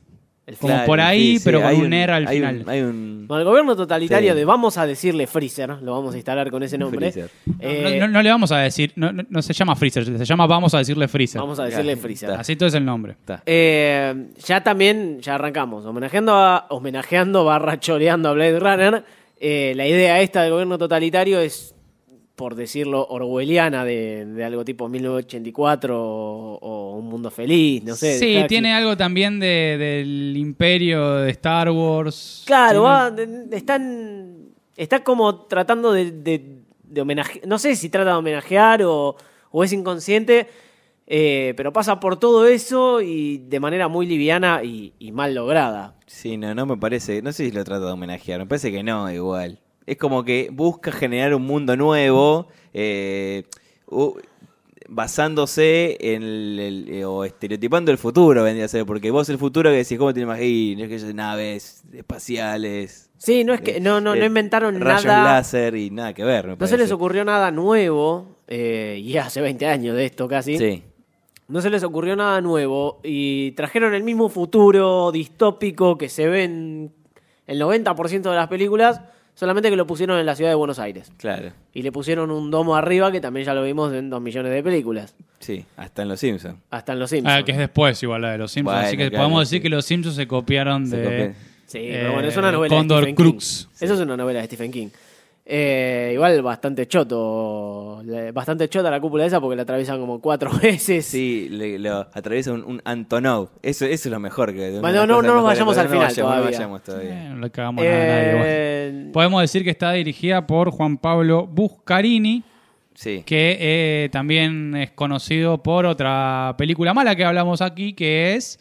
Como Claro, por ahí, sí, sí, pero con hay un er al hay final. un- hay un- Bueno, el gobierno totalitario Sí. de vamos a decirle Freezer, lo vamos a instalar con ese nombre. Eh, no, no- no le vamos a decir, no, no- no se llama Freezer, se llama Vamos a decirle Freezer. Vamos a decirle Claro, Freezer. está. Así todo es el nombre. Eh, ya también, ya arrancamos, homenajeando, a, homenajeando barra choreando a Blade Runner. eh, la idea esta del gobierno totalitario es, por decirlo, orwelliana de, de algo tipo 1984 o, o Un Mundo Feliz, no sé. Sí, tiene algo también de- del imperio de Star Wars. Claro, va, de- están, está como tratando de, de, de homenajear, no sé si trata de homenajear o, o es inconsciente, eh, pero pasa por todo eso y de manera muy liviana y, y mal lograda. Sí, no, no me parece. No sé si lo trata de homenajear. Me parece que no, igual. Es como que busca generar un mundo nuevo, eh, basándose en el, el- eh, o estereotipando el futuro, vendría a ser. Porque vos el futuro que decís, ¿cómo te imaginas? Que naves espaciales. Sí, no es que no, no, no eh, inventaron rayos nada. láser y nada que ver. me No se les ocurrió nada nuevo, eh, y hace 20 años de esto casi. Sí. No se les ocurrió nada nuevo y trajeron el mismo futuro distópico que se ve en el 90% de las películas, solamente que lo pusieron en la ciudad de Buenos Aires. Claro. Y le pusieron un domo arriba que también ya lo vimos en dos millones de películas. Sí, hasta en Los Simpsons. Hasta en Los Simpsons. Ah, que es después igual la de los Simpsons. Bueno, así que claro, podemos decir sí. que los Simpsons se copiaron Se de. Sí, eh, pero bueno, es una novela Condor de Stephen Crux. King. Eso es una novela de Stephen King. Eh, igual bastante choto. Bastante chota la cúpula esa porque la atraviesan como cuatro veces. Sí, le- lo atraviesa un, un Antonov. Eso, eso es lo mejor que. Bueno, no- no nos vayamos al final vayamos, todavía. No vayamos todavía. Eh, no le cagamos nada a nadie. Eh, Podemos decir que está dirigida por Juan Pablo Buscarini, Sí. que eh, también es conocido por otra película mala que hablamos aquí, que es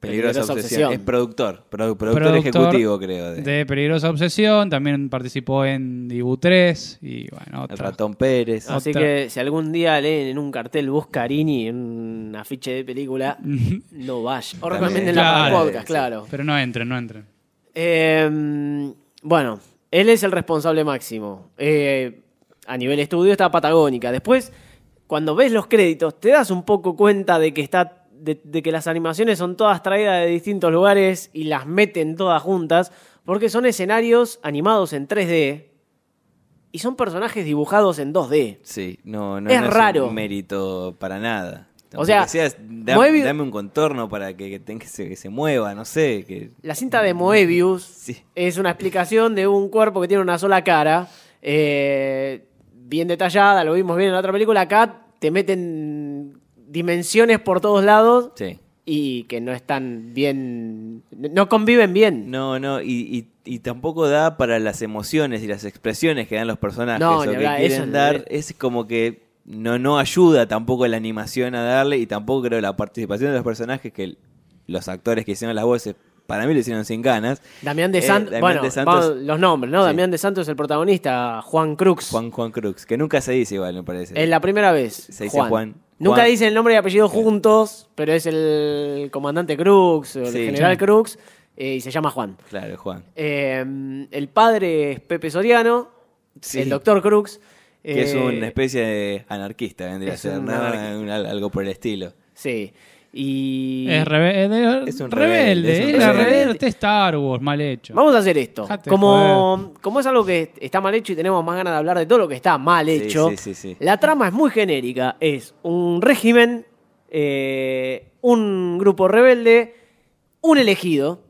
Peligrosa, Peligrosa obsesión. obsesión. Es productor. produ- productor, productor ejecutivo, creo. De, de Peligrosa Obsesión. También participó en Dibu 3 y bueno, el otra. ratón Pérez. Así Otra. que si algún día leen en un cartel Buscarini en un afiche de película, no vaya. O recomienden la el Claro. podcast, claro. Pero no entren, no entren. Eh, bueno, él es el responsable máximo. Eh, a nivel estudio está Patagónica. Después, cuando ves los créditos, te das un poco cuenta de que está. De, de que las animaciones son todas traídas de distintos lugares y las meten todas juntas, porque son escenarios animados en 3D y son personajes dibujados en 2D. Sí, no, no, Es no raro. un mérito para nada. O sea, da- Moebius- dame un contorno para que, que, que se, que se mueva, no sé. Que, La cinta de Moebius Sí. es una explicación de un cuerpo que tiene una sola cara, eh, bien detallada, lo vimos bien en la otra película. Acá te meten dimensiones por todos lados sí. y que no están bien, no conviven bien. No, no, y, y, y tampoco da para las emociones y las expresiones que dan los personajes No, o que quieren eso- dar. Es como que no, no ayuda tampoco la animación a darle y tampoco creo la participación de los personajes que los actores que hicieron las voces, para mí lo hicieron sin ganas. Damián de Eh, Santos, Damián bueno, de Santos- los nombres, ¿no? Sí. Damián de Santos es el protagonista, Juan Crux. Juan Juan Crux, que nunca se dice igual, me parece. Es la primera vez. Se dice Juan. Nunca Juan. dice el nombre y apellido juntos, pero es el comandante Crux, o el Sí. general. Crux, eh, y se llama Juan. Claro, Juan. Eh, el padre es Pepe Soriano, Sí. el doctor Crux. Que es eh, una especie de anarquista, vendría a es ser, un ¿no? anarquista. Un- algo por el estilo. Sí. Y. Es, rebe- es un rebelde, rebelde, es un es la rebelde. rebelde de Star Wars, mal hecho. Vamos a hacer esto. Dejate Como, como es algo que está mal hecho y tenemos más ganas de hablar de todo lo que está mal hecho, sí, sí, sí. la trama es muy genérica. Es un régimen, eh, un grupo rebelde, un elegido.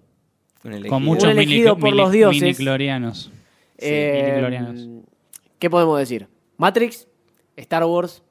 Un elegido. Con muchos Un elegido mini, por mini- los dioses. miniclorianos. Sí, Eh, miniclorianos. ¿Qué podemos decir? Matrix, Star Wars.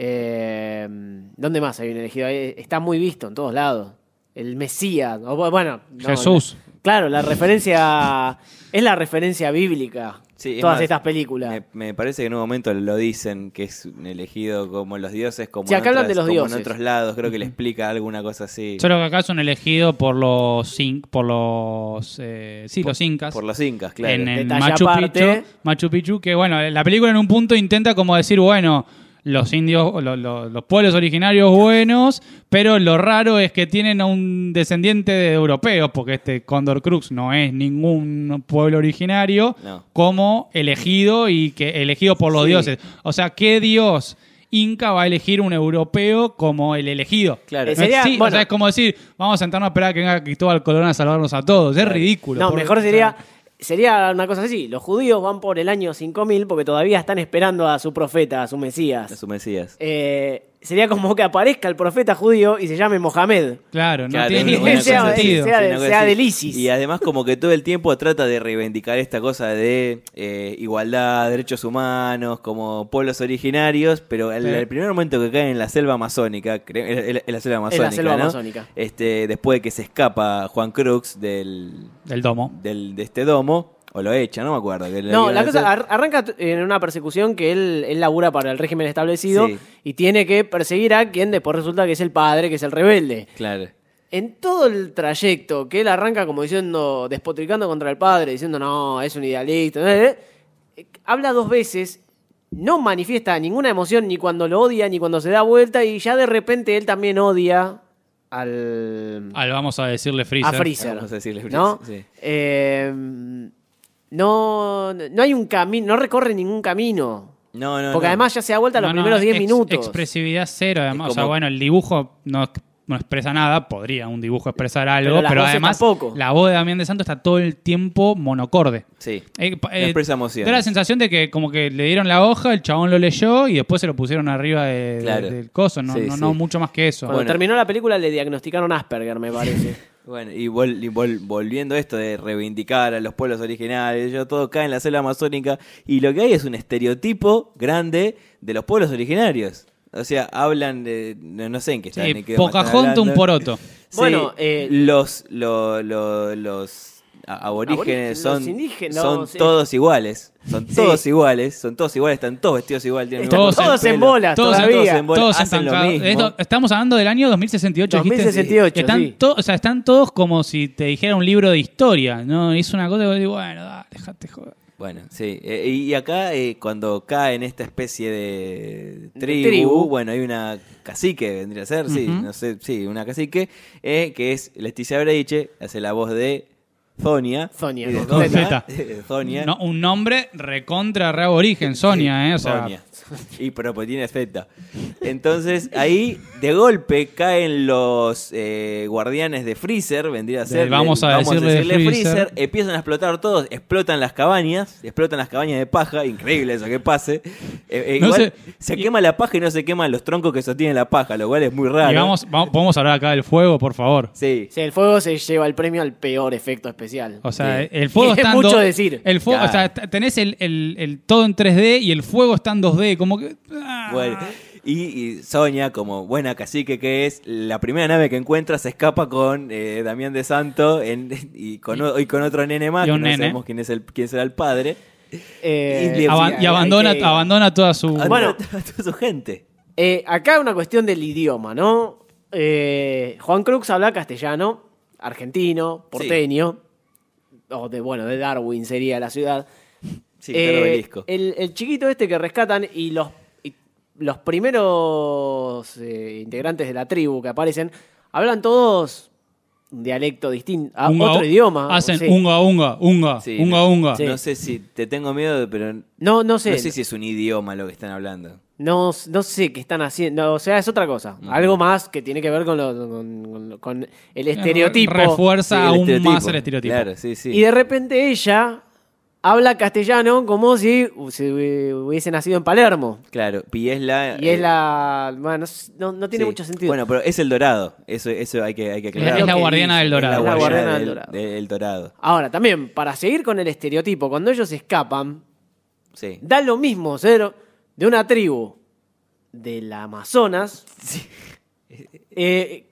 Eh, ¿Dónde más hay un elegido? Está muy visto en todos lados. El Mesías. o bueno, no, Jesús. la- claro, la referencia. Es la referencia bíblica. Sí, es todas más, estas películas. Me, me parece que en un momento lo dicen que es un elegido como los dioses, como, Sí, en, acá hablan otras- de los como dioses. en otros lados. Creo que le explica alguna cosa así. Solo que acá son elegidos por los por los eh, sí, los incas. Por los incas, claro. en el Detalle Machu. Picchu, Machu Picchu, que bueno, la película en un punto intenta como decir, bueno, los indios, lo- lo- los pueblos originarios buenos, pero lo raro es que tienen a un descendiente de europeos, porque este Condor Crux no es ningún pueblo originario, No. como elegido y que elegido por los Sí. dioses. O sea, ¿qué dios inca va a elegir un europeo como el elegido. Claro. Sería- sí, o bueno. sea, es como decir, vamos a sentarnos a esperar a que venga Cristóbal Colón a salvarnos a todos. Es ridículo. No, mejor o sería, sería una cosa así. Los judíos van por el año 5000 porque todavía están esperando a su profeta, a su Mesías. A su Mesías. Eh, sería como que aparezca el profeta judío y se llame Mohamed. Claro, no Claro, tiene ningún sea- sentido. sea- del ISIS. Y además como que todo el tiempo trata de reivindicar esta cosa de eh, igualdad, derechos humanos, como pueblos originarios, pero el, el primer momento que caen en la selva amazónica, creo- en la- en la selva amazónica, selva ¿no? amazónica. Este, después de que se escapa Juan Crux del, Del domo. del- de este domo, o lo echa, no me acuerdo. que No, la cosa hacer. arranca en una persecución que él, él labura para el régimen establecido Sí. y tiene que perseguir a quien después resulta que es el padre, que es el rebelde. Claro. En todo el trayecto que él arranca como diciendo, despotricando contra el padre, diciendo no, es un idealista, eh, habla dos veces, no manifiesta ninguna emoción ni cuando lo odia ni cuando se da vuelta y ya de repente él también odia al, Al vamos a decirle Freezer. a Freezer. Vamos a decirle ¿no? Freezer, sí. Eh, no, no hay un camino, no recorre ningún camino. No, no, Porque no. además ya se da vuelta los primeros 10 ex- minutos. Expresividad cero, además. O sea, bueno, el dibujo no, no expresa nada. Podría un dibujo expresar algo, Pero además tampoco. la voz de Damián de Santo está todo el tiempo monocorde. Sí. Eh, pa- No eh, expresa emociones. Da la sensación de que como que le dieron la hoja, el chabón lo leyó y después se lo pusieron arriba de- de- Claro. del coso. No, Sí, no, sí. no mucho más que eso. Cuando Bueno. terminó la película le diagnosticaron Asperger, me parece. Bueno, y, vol- y vol- volviendo a esto de reivindicar a los pueblos originales, yo todo cae en la selva amazónica y lo que hay es un estereotipo grande de los pueblos originarios. O sea, hablan de, no, no sé en qué están. Sí, Pocahontas, un poroto. Sí, Bueno, eh, los, lo- lo- los aborígenes Aborígenes, son, los indígenas, son no, sí. todos iguales. Son Sí. todos iguales, son todos iguales, están todos vestidos igual. tienen Están Todos en bolas Todos, todavía. todos en bolas. todos hacen lo mismo. Esto- estamos hablando del año 2068, dijiste. 2068, están sí. to- o sea, están todos como si te dijera un libro de historia. ¿no? Es una cosa que vos decís, bueno, dale, dejate joder. Bueno, sí. Eh, y acá, eh, cuando cae en esta especie de De tribu, bueno, hay una cacique, vendría a ser, sí, no sé, sí, una cacique, eh, que es Leticia Breiche, hace la voz de Zonia. Zonia, Y de con Z. Zonia. No, un nombre recontra re aborigen, Sonia, ¿eh? O sea, Sonia. Y pero pues tiene Z. Entonces ahí de golpe caen los eh, guardianes de Freezer, vendría a ser. vamos a decirle de Freezer. Empiezan a explotar todos, explotan las cabañas, explotan las cabañas de paja, increíble eso que pase. Eh, eh, No igual sé- se y- quema la paja y no se queman los troncos que sostienen la paja, lo cual es muy raro. y vamos, vamos- podemos hablar acá del fuego, por favor. Sí. Sí, el fuego se lleva el premio al peor efecto especial. O sea, Sí. el fuego es está mucho decir. El fuego, o sea, Claro. t- tenés el, el- el todo en 3D y el fuego está en 2D, como que ah. Bueno, y, y Sonia, como buena cacique que es, la primera nave que encuentra se escapa con eh, Damián de Santo en- y, con, o- y con otro nene más, Y que no nene. sabemos quién, es el, quién será el padre. Eh, Y abandona, que- abandona toda su. Bueno. toda- su gente. Eh, acá una cuestión del idioma, ¿no? Eh, Juan Crux habla castellano, argentino, porteño, o de, bueno, de Darwin sería la ciudad. Sí, Eh, el, el chiquito este que rescatan y los, y los primeros eh, integrantes de la tribu que aparecen hablan todos un dialecto distinto, a unga- otro idioma. Hacen sí. unga, unga, unga, Sí, unga, no, unga. Sí. No sé si te tengo miedo, pero no No, no sé. sé si es un idioma lo que están hablando. No, no sé qué están haciendo. O sea, es otra cosa. Algo más que tiene que ver con, lo- con- con- con el estereotipo. Refuerza Sí, el aún estereotipo. más el estereotipo. Claro, sí, sí. Y de repente ella habla castellano como si se hubiese nacido en Palermo. Claro, y es la... Y es eh, la. Bueno, no, no tiene sí. mucho sentido. Bueno, pero es el dorado. Eso, eso hay que, hay que Es aclarar. la que guardiana del dorado. Es la guardiana del del, dorado. del dorado. Ahora, también, para seguir con el estereotipo, cuando ellos escapan, Sí. da lo mismo ser de una tribu del Amazonas eh,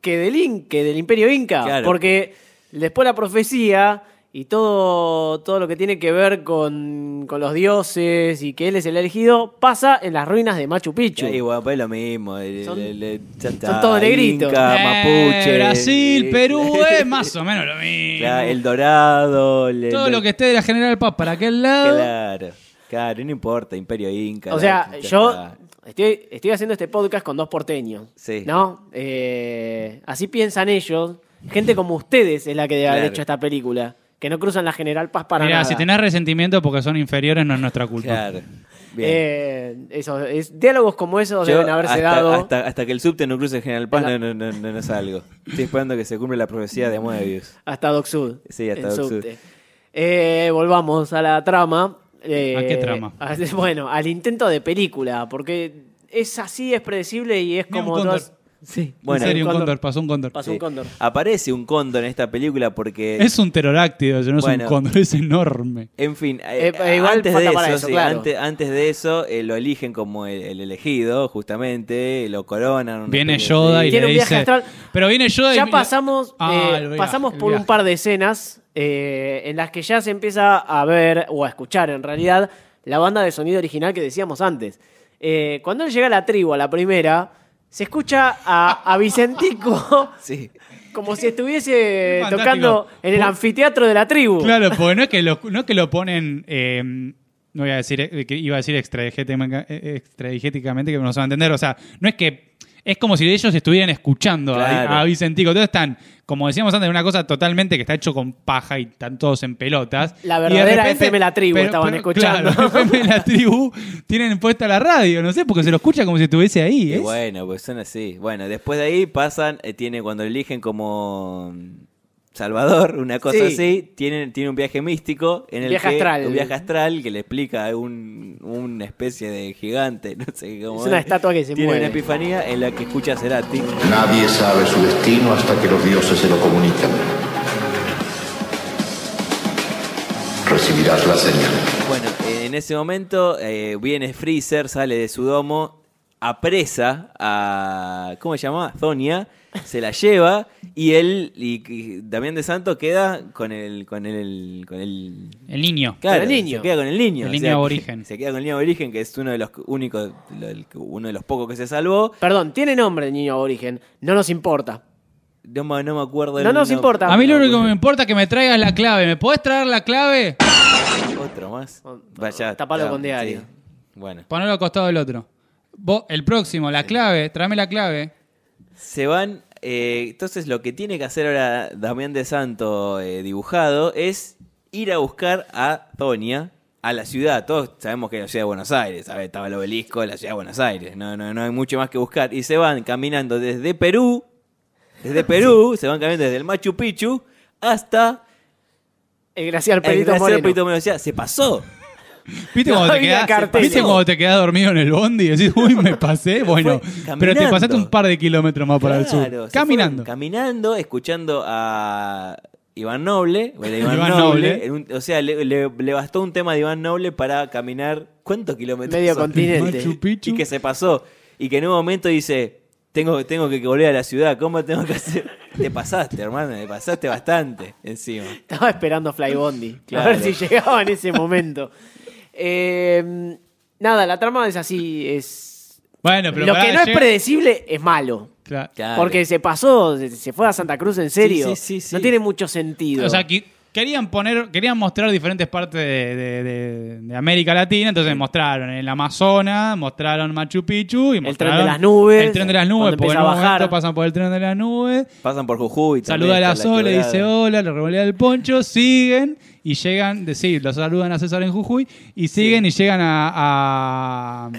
que, del In- que del Imperio Inca. Claro. Porque después la profecía y todo, todo lo que tiene que ver con, con los dioses y que él es el elegido pasa en las ruinas de Machu Picchu. Sí, bueno, pues es lo mismo. el- Son- el- todos negritos. Inca, Eh, mapuche. Brasil, eh, Perú, es más o menos lo mismo. claro, el dorado. el- Todo el- lo que esté de la General Paz para aquel lado. Claro, claro, no importa, Imperio Inca. O sea, la- yo estoy, estoy haciendo este podcast con dos porteños. Sí. ¿No? Eh, así piensan ellos. Gente como ustedes es la que debe haber Claro. hecho esta película. Que no cruzan la General Paz para Mirá, nada. si tenés resentimiento porque son inferiores, no es nuestra culpa. Claro. Bien. Eh, eso, es- diálogos como esos Yo deben haberse hasta, dado. Hasta, hasta que el subte no cruce General Paz La- no, no, no, no salgo. Estoy esperando que se cumpla la profecía de Moebius. Hasta Doc Sud. Sí, hasta Doc Sud. Eh, volvamos a la trama. Eh, ¿A qué trama? a- bueno, al intento de película, porque es así, es predecible y es un como... cóndor. todas- Sí, Bueno, en serio, un cóndor. cóndor, pasó un cóndor. pasó Sí. un cóndor. Aparece un cóndor en esta película porque... Es un pterodáctido, no es un cóndor, es enorme. En fin, eh, Eh, eh, igual antes, de eso, eso, sí, claro. antes, antes de eso eh, lo eligen como el, el elegido, justamente, lo coronan. Viene Yoda y Tiene le un viaje dice... astral. Pero viene Yoda y... Ya pasamos, Ah, eh, pasamos por un par de escenas eh, en las que ya se empieza a ver o a escuchar en realidad la banda de sonido original que decíamos antes. Eh, cuando él llega a la tribu, a la primera, se escucha a, a Vicentico Sí. como si estuviese Fantástico. tocando en el anfiteatro de la tribu. Claro, porque no es que lo, no es que lo ponen... eh, no voy a decir, que iba a decir extradigética- eh, extradigéticamente, que no se va a entender. O sea, no es que... Es como si ellos estuvieran escuchando a- Claro. a, Vicentico. Entonces están, como decíamos antes, una cosa totalmente que está hecho con paja y están todos en pelotas. La Y de verdadera FM La Tribu estaban escuchando. Claro, FM La Tribu tienen puesta la radio, no sé, porque se lo escucha como si estuviese ahí. Y ¿es? bueno, pues son así. Bueno, después de ahí pasan, eh, tiene cuando eligen como Salvador, una cosa Sí. así, tienen, tiene un viaje místico en el Viaje que astral. un viaje astral que le explica a un, una especie de gigante, no sé cómo Es una estatua que se tiene mueve. una epifanía en la que escucha a Cerati. Nadie sabe su destino hasta que los dioses se lo comunican. Recibirás la señal. Bueno, en ese momento eh, viene Freezer, sale de su domo, apresa a. ¿Cómo se llama? Zonia, se la lleva y él, y, y Damián de Santo queda con el. con el. con el. El niño. Claro, el niño. se queda con el niño. El o niño sea, aborigen. Se queda con el niño aborigen, que es uno de los únicos, uno de los pocos que se salvó. Perdón, tiene nombre el niño aborigen. No nos importa. No, me- no me acuerdo No el nos importa. A mí lo único que me importa es que me traigas la clave. ¿Me podés traer la clave? Otro más. Oh, Vaya, tapalo ya, con diario. sí. Bueno. Ponelo al costado del otro. Vos, el próximo, la clave, tráeme la clave. Se van. eh, entonces, lo que tiene que hacer ahora Damián de Santo eh, dibujado es ir a buscar a Tonia a la ciudad. Todos sabemos que es la ciudad de Buenos Aires. ¿sabes? Estaba el obelisco de la ciudad de Buenos Aires. No, no, no hay mucho más que buscar. Y se van caminando desde Perú. Desde Perú, se van caminando desde el Machu Picchu hasta El glaciar el Perito glaciar Moreno. Perito Moreno. O sea, se pasó. ¿Viste, No cuando, te quedás. ¿Viste cuando te quedás dormido en el bondi y decís, uy, me pasé? Bueno, pero te pasaste un par de kilómetros más para el Claro, sur. Caminando. Caminando, escuchando a Iván Noble. Iván, Iván Noble. Noble. en un- o sea, le, le- le bastó un tema de Iván Noble para caminar. ¿Cuántos kilómetros? Medio son? continente. Machu Picchu. Y que se pasó. Y que en un momento dice: tengo, tengo que volver a la ciudad. ¿Cómo tengo que hacer? Te pasaste, hermano. Te pasaste bastante encima. Estaba esperando a Fly Bondi. A Claro. ver si llegaba en ese momento. Eh, nada, la trama es así. Es... Bueno, pero Lo pará, que no es llega- predecible es malo. Claro. Porque se pasó, se- se fue a Santa Cruz en serio. Sí, sí, sí, sí. No tiene mucho sentido. O sea, que querían poner, querían mostrar diferentes partes de, de- de- de América Latina, entonces mostraron el Amazonas, mostraron Machu Picchu y tren mostraron de las nubes, el tren de las nubes, cuando porque en empieza un a bajar. momento pasan por el tren de las nubes, Pasan por Jujuy. también, saluda a la está Sol, le quebrada. dice hola, le revolea el poncho, siguen y llegan, de, sí, lo saludan a César en Jujuy y siguen y llegan a, a,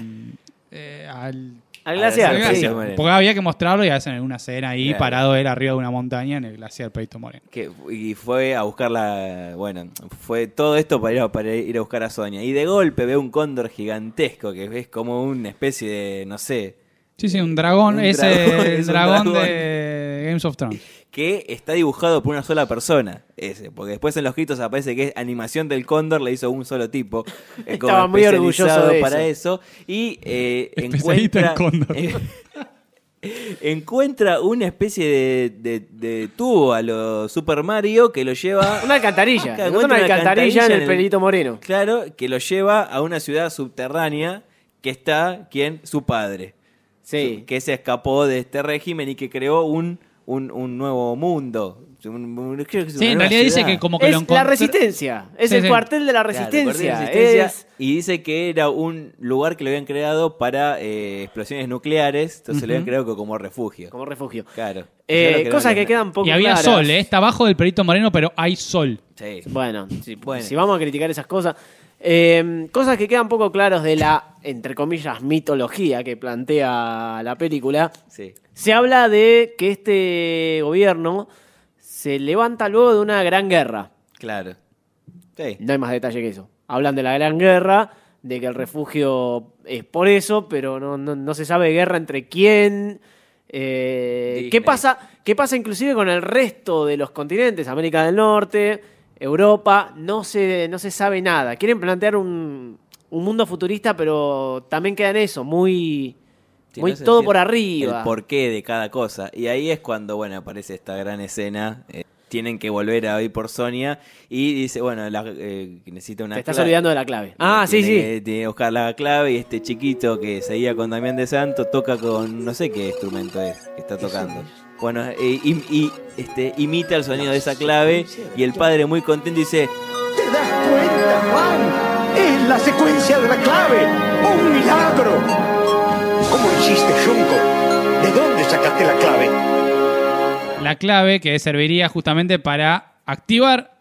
eh, al Al glaciar, Al glaciar. sí. Moreno. Porque había que mostrarlo y hacen una escena ahí Claro. parado él arriba de una montaña en el glaciar Peito Moreno. Que, y fue a buscarla, bueno, fue todo esto para ir, a, para ir a buscar a Sonia. Y de golpe ve un cóndor gigantesco que es como una especie de, no sé, Sí, sí, un dragón, Un ese dragón, el es un dragón, dragón. de Games of Thrones. Que está dibujado por una sola persona, ese, porque después en los gritos aparece que es animación del cóndor, le hizo un solo tipo, eh, como Estaba muy orgulloso de para eso, y eh, encuentra... cóndor. encuentra una especie de, de- de tubo a lo Super Mario que lo lleva Una alcantarilla. Una alcantarilla en el Perito Moreno. Claro, que lo lleva a una ciudad subterránea que está, ¿quién? Su padre. Sí. Que se escapó de este régimen y que creó un, un, un nuevo mundo. Un- un- creo que es Sí, una en nueva realidad dice ciudad. que como que lo Es encontró. la resistencia. Es Sí, el sí. cuartel de la Claro, resistencia. Guardia de la Resistencia, Es- Y dice que era un lugar que lo habían creado para eh, explosiones nucleares. Entonces lo habían creado como refugio. como refugio. Claro. Eh, Yo lo cosas que quedan poco Y había claras. sol, ¿eh? está abajo del Perito Moreno, pero hay sol. Sí. Bueno, si, Bueno. si vamos a criticar esas cosas. Eh, cosas que quedan poco claros de la, entre comillas, mitología que plantea la película. Sí. Se habla de que este gobierno se levanta luego de una gran guerra. Claro. Sí. No hay más detalle que eso. Hablan de la gran guerra, de que el refugio es por eso, pero no, no- no se sabe guerra entre quién. Eh. ¿qué, pasa, ¿Qué pasa inclusive con el resto de los continentes? América del Norte, Europa, no se, no se sabe nada. Quieren plantear un, un mundo futurista, pero también queda en eso, muy, muy no todo por arriba. El porqué de cada cosa. Y ahí es cuando, bueno, aparece esta gran escena. eh, tienen que volver a ir por Sonia. Y dice, bueno, la, eh, necesita una Te estás clave. olvidando de la clave. Ah, sí, Tiene sí. que- Tiene que buscar la clave y este chiquito que seguía con Damián de Santo toca con no sé qué instrumento es que está tocando. Bueno, eh, y, y, este, imita el sonido de esa clave y el padre muy contento dice, ¿Te das cuenta, Juan? Es la secuencia de la clave. ¡Un milagro! ¿Cómo hiciste, Junko? ¿De dónde sacaste la clave? La clave que serviría justamente para activar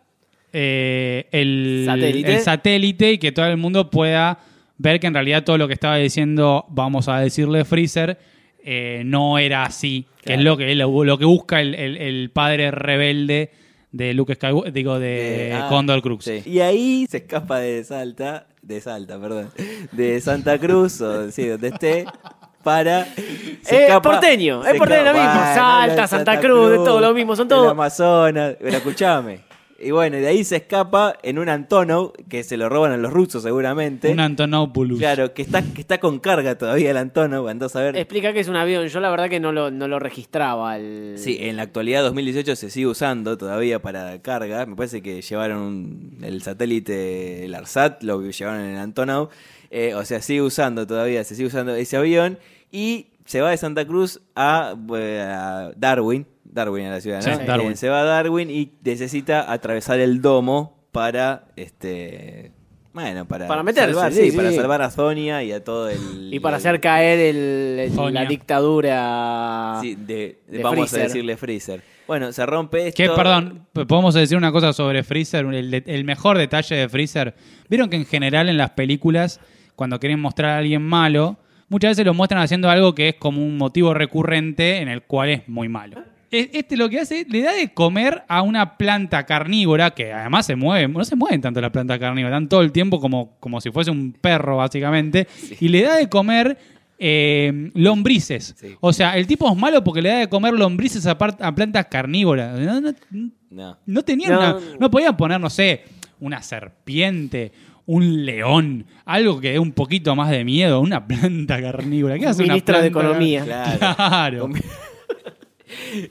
eh, el, Satélite. el satélite y que todo el mundo pueda ver que en realidad todo lo que estaba diciendo, vamos a decirle Freezer, eh, no era así. Que es lo que, lo, lo que busca el, el- el padre rebelde de Luke Skywalker, digo, de Eh, ah, Condor Crux. sí. Y ahí se escapa de Salta, de Salta, perdón, de Santa Cruz o sí, donde esté, para... se Eh, porteño, es porteño lo mismo, Salta, de Santa Cruz, es todo lo mismo, son todos- Amazonas, pero escuchame. Y bueno, de ahí se escapa en un Antonov, que se lo roban a los rusos seguramente. Un Antonopoulos. Claro, que está, que está con carga todavía el Antonov, andás a ver. Explica que es un avión. Yo la verdad que no lo, no lo registraba. El... Sí, en la actualidad 2018 se sigue usando todavía para carga. Me parece que llevaron un- el satélite, el ARSAT, lo llevaron en el Antonov. Eh, o sea, sigue usando todavía, se sigue usando ese avión. Y se va de Santa Cruz a, eh, a Darwin. Darwin a la ciudad, ¿no? Sí, Darwin. Eh, se va a Darwin y necesita atravesar el domo para este bueno, para, Para meterse, salvar, sí, sí, para sí. salvar a Sonia y a todo el Y para el- hacer caer el, el- Sonia. la dictadura. Sí, de- de- de vamos Freezer. a decirle Freezer. Bueno, se rompe esto. Que, perdón, podemos decir una cosa sobre Freezer. El mejor detalle de Freezer. Vieron que en general en las películas, cuando quieren mostrar a alguien malo, muchas veces lo muestran haciendo algo que es como un motivo recurrente en el cual es muy malo. Este lo que hace, le da de comer a una planta carnívora que además se mueve, no se mueven tanto las plantas carnívoras, están todo el tiempo como, como si fuese un perro, básicamente, y le da de comer eh, lombrices. Sí. O sea, el tipo es malo porque le da de comer lombrices a, plantas carnívoras. No, no- No. no tenían una- no podían poner, no sé, una serpiente, un león, algo que dé un poquito más de miedo, una planta carnívora. ¿Qué hace una Ministro de planta? Economía. Claro. Claro.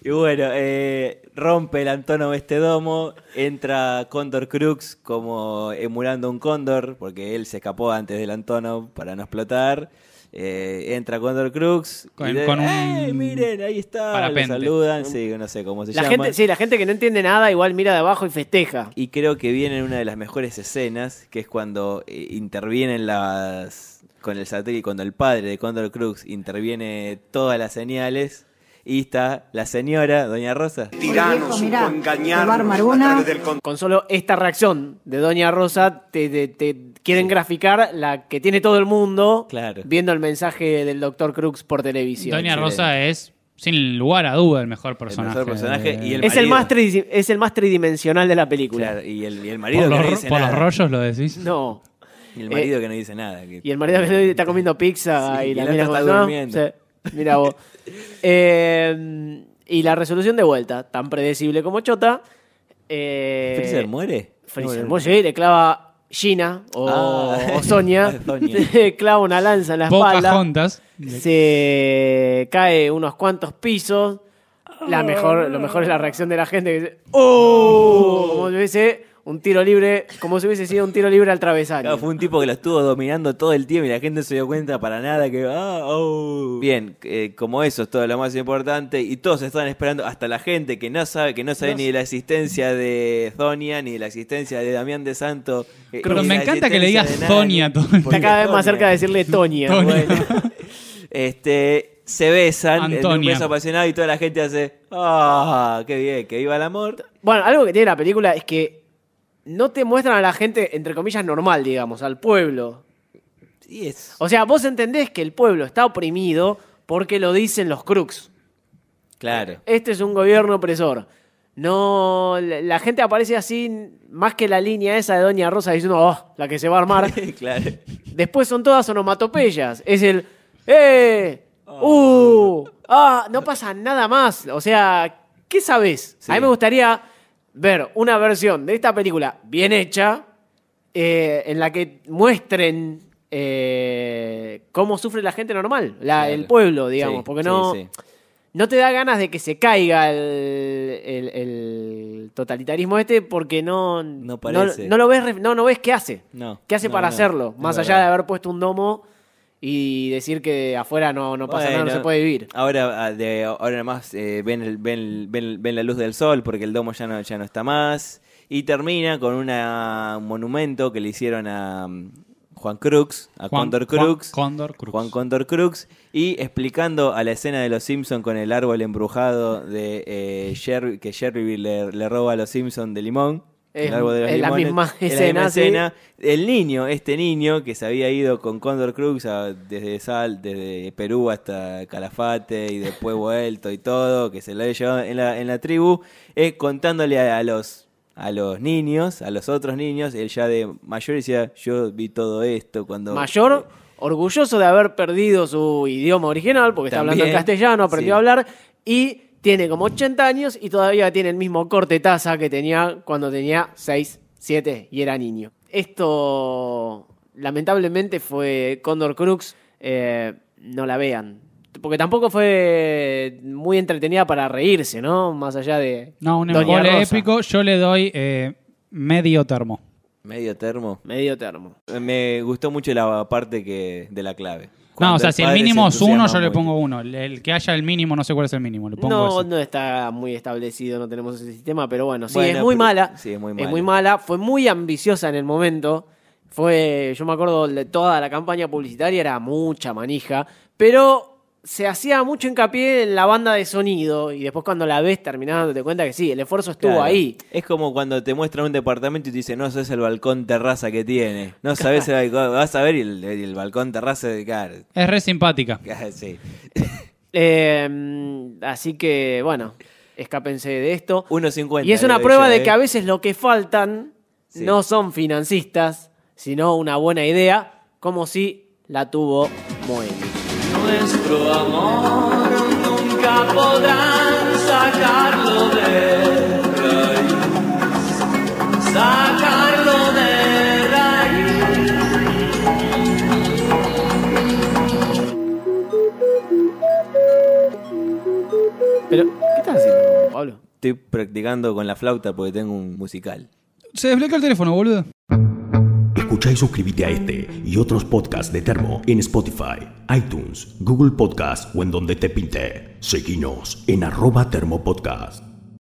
Y bueno, eh, rompe el Antonov este domo, entra Condor Crux como emulando un cóndor, porque él se escapó antes del Antonov para no explotar. Eh, entra Condor Crux Con- y de- con un ¡Ey, miren, ahí está, lo saludan, sí, no sé cómo se La llama. gente, sí, la gente que no entiende nada igual mira de abajo y festeja. Y creo que viene una de las mejores escenas, que es cuando eh, intervienen las con el satélite, cuando el padre de Condor Crux interviene todas las señales y está la señora, Doña Rosa. Tirano supo engañarnos del con- Con solo esta reacción de Doña Rosa, te, te- te quieren graficar la que tiene todo el mundo Claro. viendo el mensaje del Dr. Crux por televisión. Doña. Rosa es, sin lugar a duda, el mejor El personaje. mejor personaje de- y el es, el más es el más tridimensional de la película. Claro, y el, y el marido por que los, no dice por los nada. rollos lo decís. No. Y el marido que no dice nada. que- Y el marido que está comiendo pizza Sí, y y la mira como, está "No". durmiendo. Sí, mira vos. Eh, y la resolución de vuelta, tan predecible como chota. Eh, ¿Freezer muere? Freezer muere, sí, le clava Gina o, Ah. o Sonia, le clava una lanza en la espalda. Pocahontas. Se cae unos cuantos pisos. La mejor, lo mejor es la reacción de la gente que dice, ¡Oh! Como hubiese un tiro libre, como si hubiese sido un tiro libre al travesaño. Claro, fue un tipo que lo estuvo dominando todo el tiempo y la gente no se dio cuenta para nada que... ah, oh. Bien, eh, como eso es todo lo más importante y todos están esperando, hasta la gente que no sabe que no sabe ni de la existencia de Zonia ni de la existencia de Damián de Santo. eh, Pero me encanta que le digas. Zonia todo el Está cada vez más cerca de decirle bueno. Este, se besan en un beso apasionado y toda la gente hace, ah, qué bien, que viva el amor. Bueno, algo que tiene la película es que no te muestran a la gente, entre comillas, normal, digamos, al pueblo. O sea, vos entendés que el pueblo está oprimido porque lo dicen los crooks. Claro. Este es un gobierno opresor. No, la, gente aparece así, más que la línea esa de Doña Rosa diciendo, oh, la que se va a armar. claro. Después son todas onomatopeyas. Es el, ¡eh! ¡uh! ¡ah! No pasa nada más. O sea, ¿qué sabes? Sí. A mí me gustaría ver una versión de esta película bien hecha, eh, en la que muestren eh, cómo sufre la gente normal, la- el pueblo, digamos, Sí, porque no, sí. no te da ganas de que se caiga el, el- el totalitarismo este porque no, no, parece. no lo ves, no, no ves qué hace. No, ¿Qué hace no, para no, hacerlo? Más allá de haber puesto un domo y decir que afuera no, no pasa nada, no se puede vivir. Ahora, ah, de, ahora más eh, ven, el- ven, ven, ven la luz del sol porque el domo ya no, ya no está más. Y termina con una, un monumento que le hicieron a mm, Juan Crux, a Juan- Condor Juan Crux. Cóndor Crux. Juan Condor Crux. Y explicando a la escena de los Simpsons con el árbol embrujado de eh, Jerry- que Jerry le, le roba a los Simpsons de limón. Árbol de los la misma la escena, sí. escena. El niño, este niño que se había ido con Condor Crux a- desde Sal, desde Perú hasta Calafate y después vuelto y todo, que se lo había llevado en la, en la tribu, eh, contándole a, a los a los niños, a los otros niños, él ya de mayor decía, yo vi todo esto cuando... Mayor, orgulloso de haber perdido su idioma original, porque está hablando en También, castellano, aprendió sí. a hablar, y tiene como 80 años y todavía tiene el mismo corte taza que tenía cuando tenía 6, 7 y era niño. Esto, lamentablemente, fue Condor Crux. eh, no la vean. Porque tampoco fue muy entretenida para reírse, ¿no? Más allá de. No, un embole épico. Yo le doy eh, medio termo. Medio termo. Medio termo. Me gustó mucho la parte que de la clave. No, o sea, si el mínimo es uno, yo le pongo uno. El, el que haya el mínimo, no sé cuál es el mínimo. Le pongo No, ese. no está muy establecido, no tenemos ese sistema, pero bueno, sí, Bueno, es muy pero- mala. sí, es muy Es mala. muy mala, fue muy ambiciosa en el momento. Fue, yo me acuerdo de toda la campaña publicitaria, era mucha manija, pero se hacía mucho hincapié en la banda de sonido y después cuando la ves terminando te cuenta que sí, el esfuerzo estuvo Claro. ahí. Es como cuando te muestran un departamento y te dicen, no sabes el balcón terraza que tiene. No sabes el balcón, vas a ver y el, el balcón terraza de cara. Es re simpática. Sí. Eh, así que, bueno, escápense de esto. 1.50. Y es una prueba de ¿eh? que a veces lo que faltan Sí. no son financistas, sino una buena idea, como si la tuvo Moemi. Nuestro amor nunca podrán sacarlo de raíz. Sacarlo de raíz. Pero, ¿qué estás haciendo, Pablo? Estoy practicando con la flauta porque tengo un musical. Se desbloqueó el teléfono, boludo. Escucha y suscríbete a este y otros podcasts de Termo en Spotify, iTunes, Google Podcast o en donde te pinte. Seguinos en arroba Termo Podcast.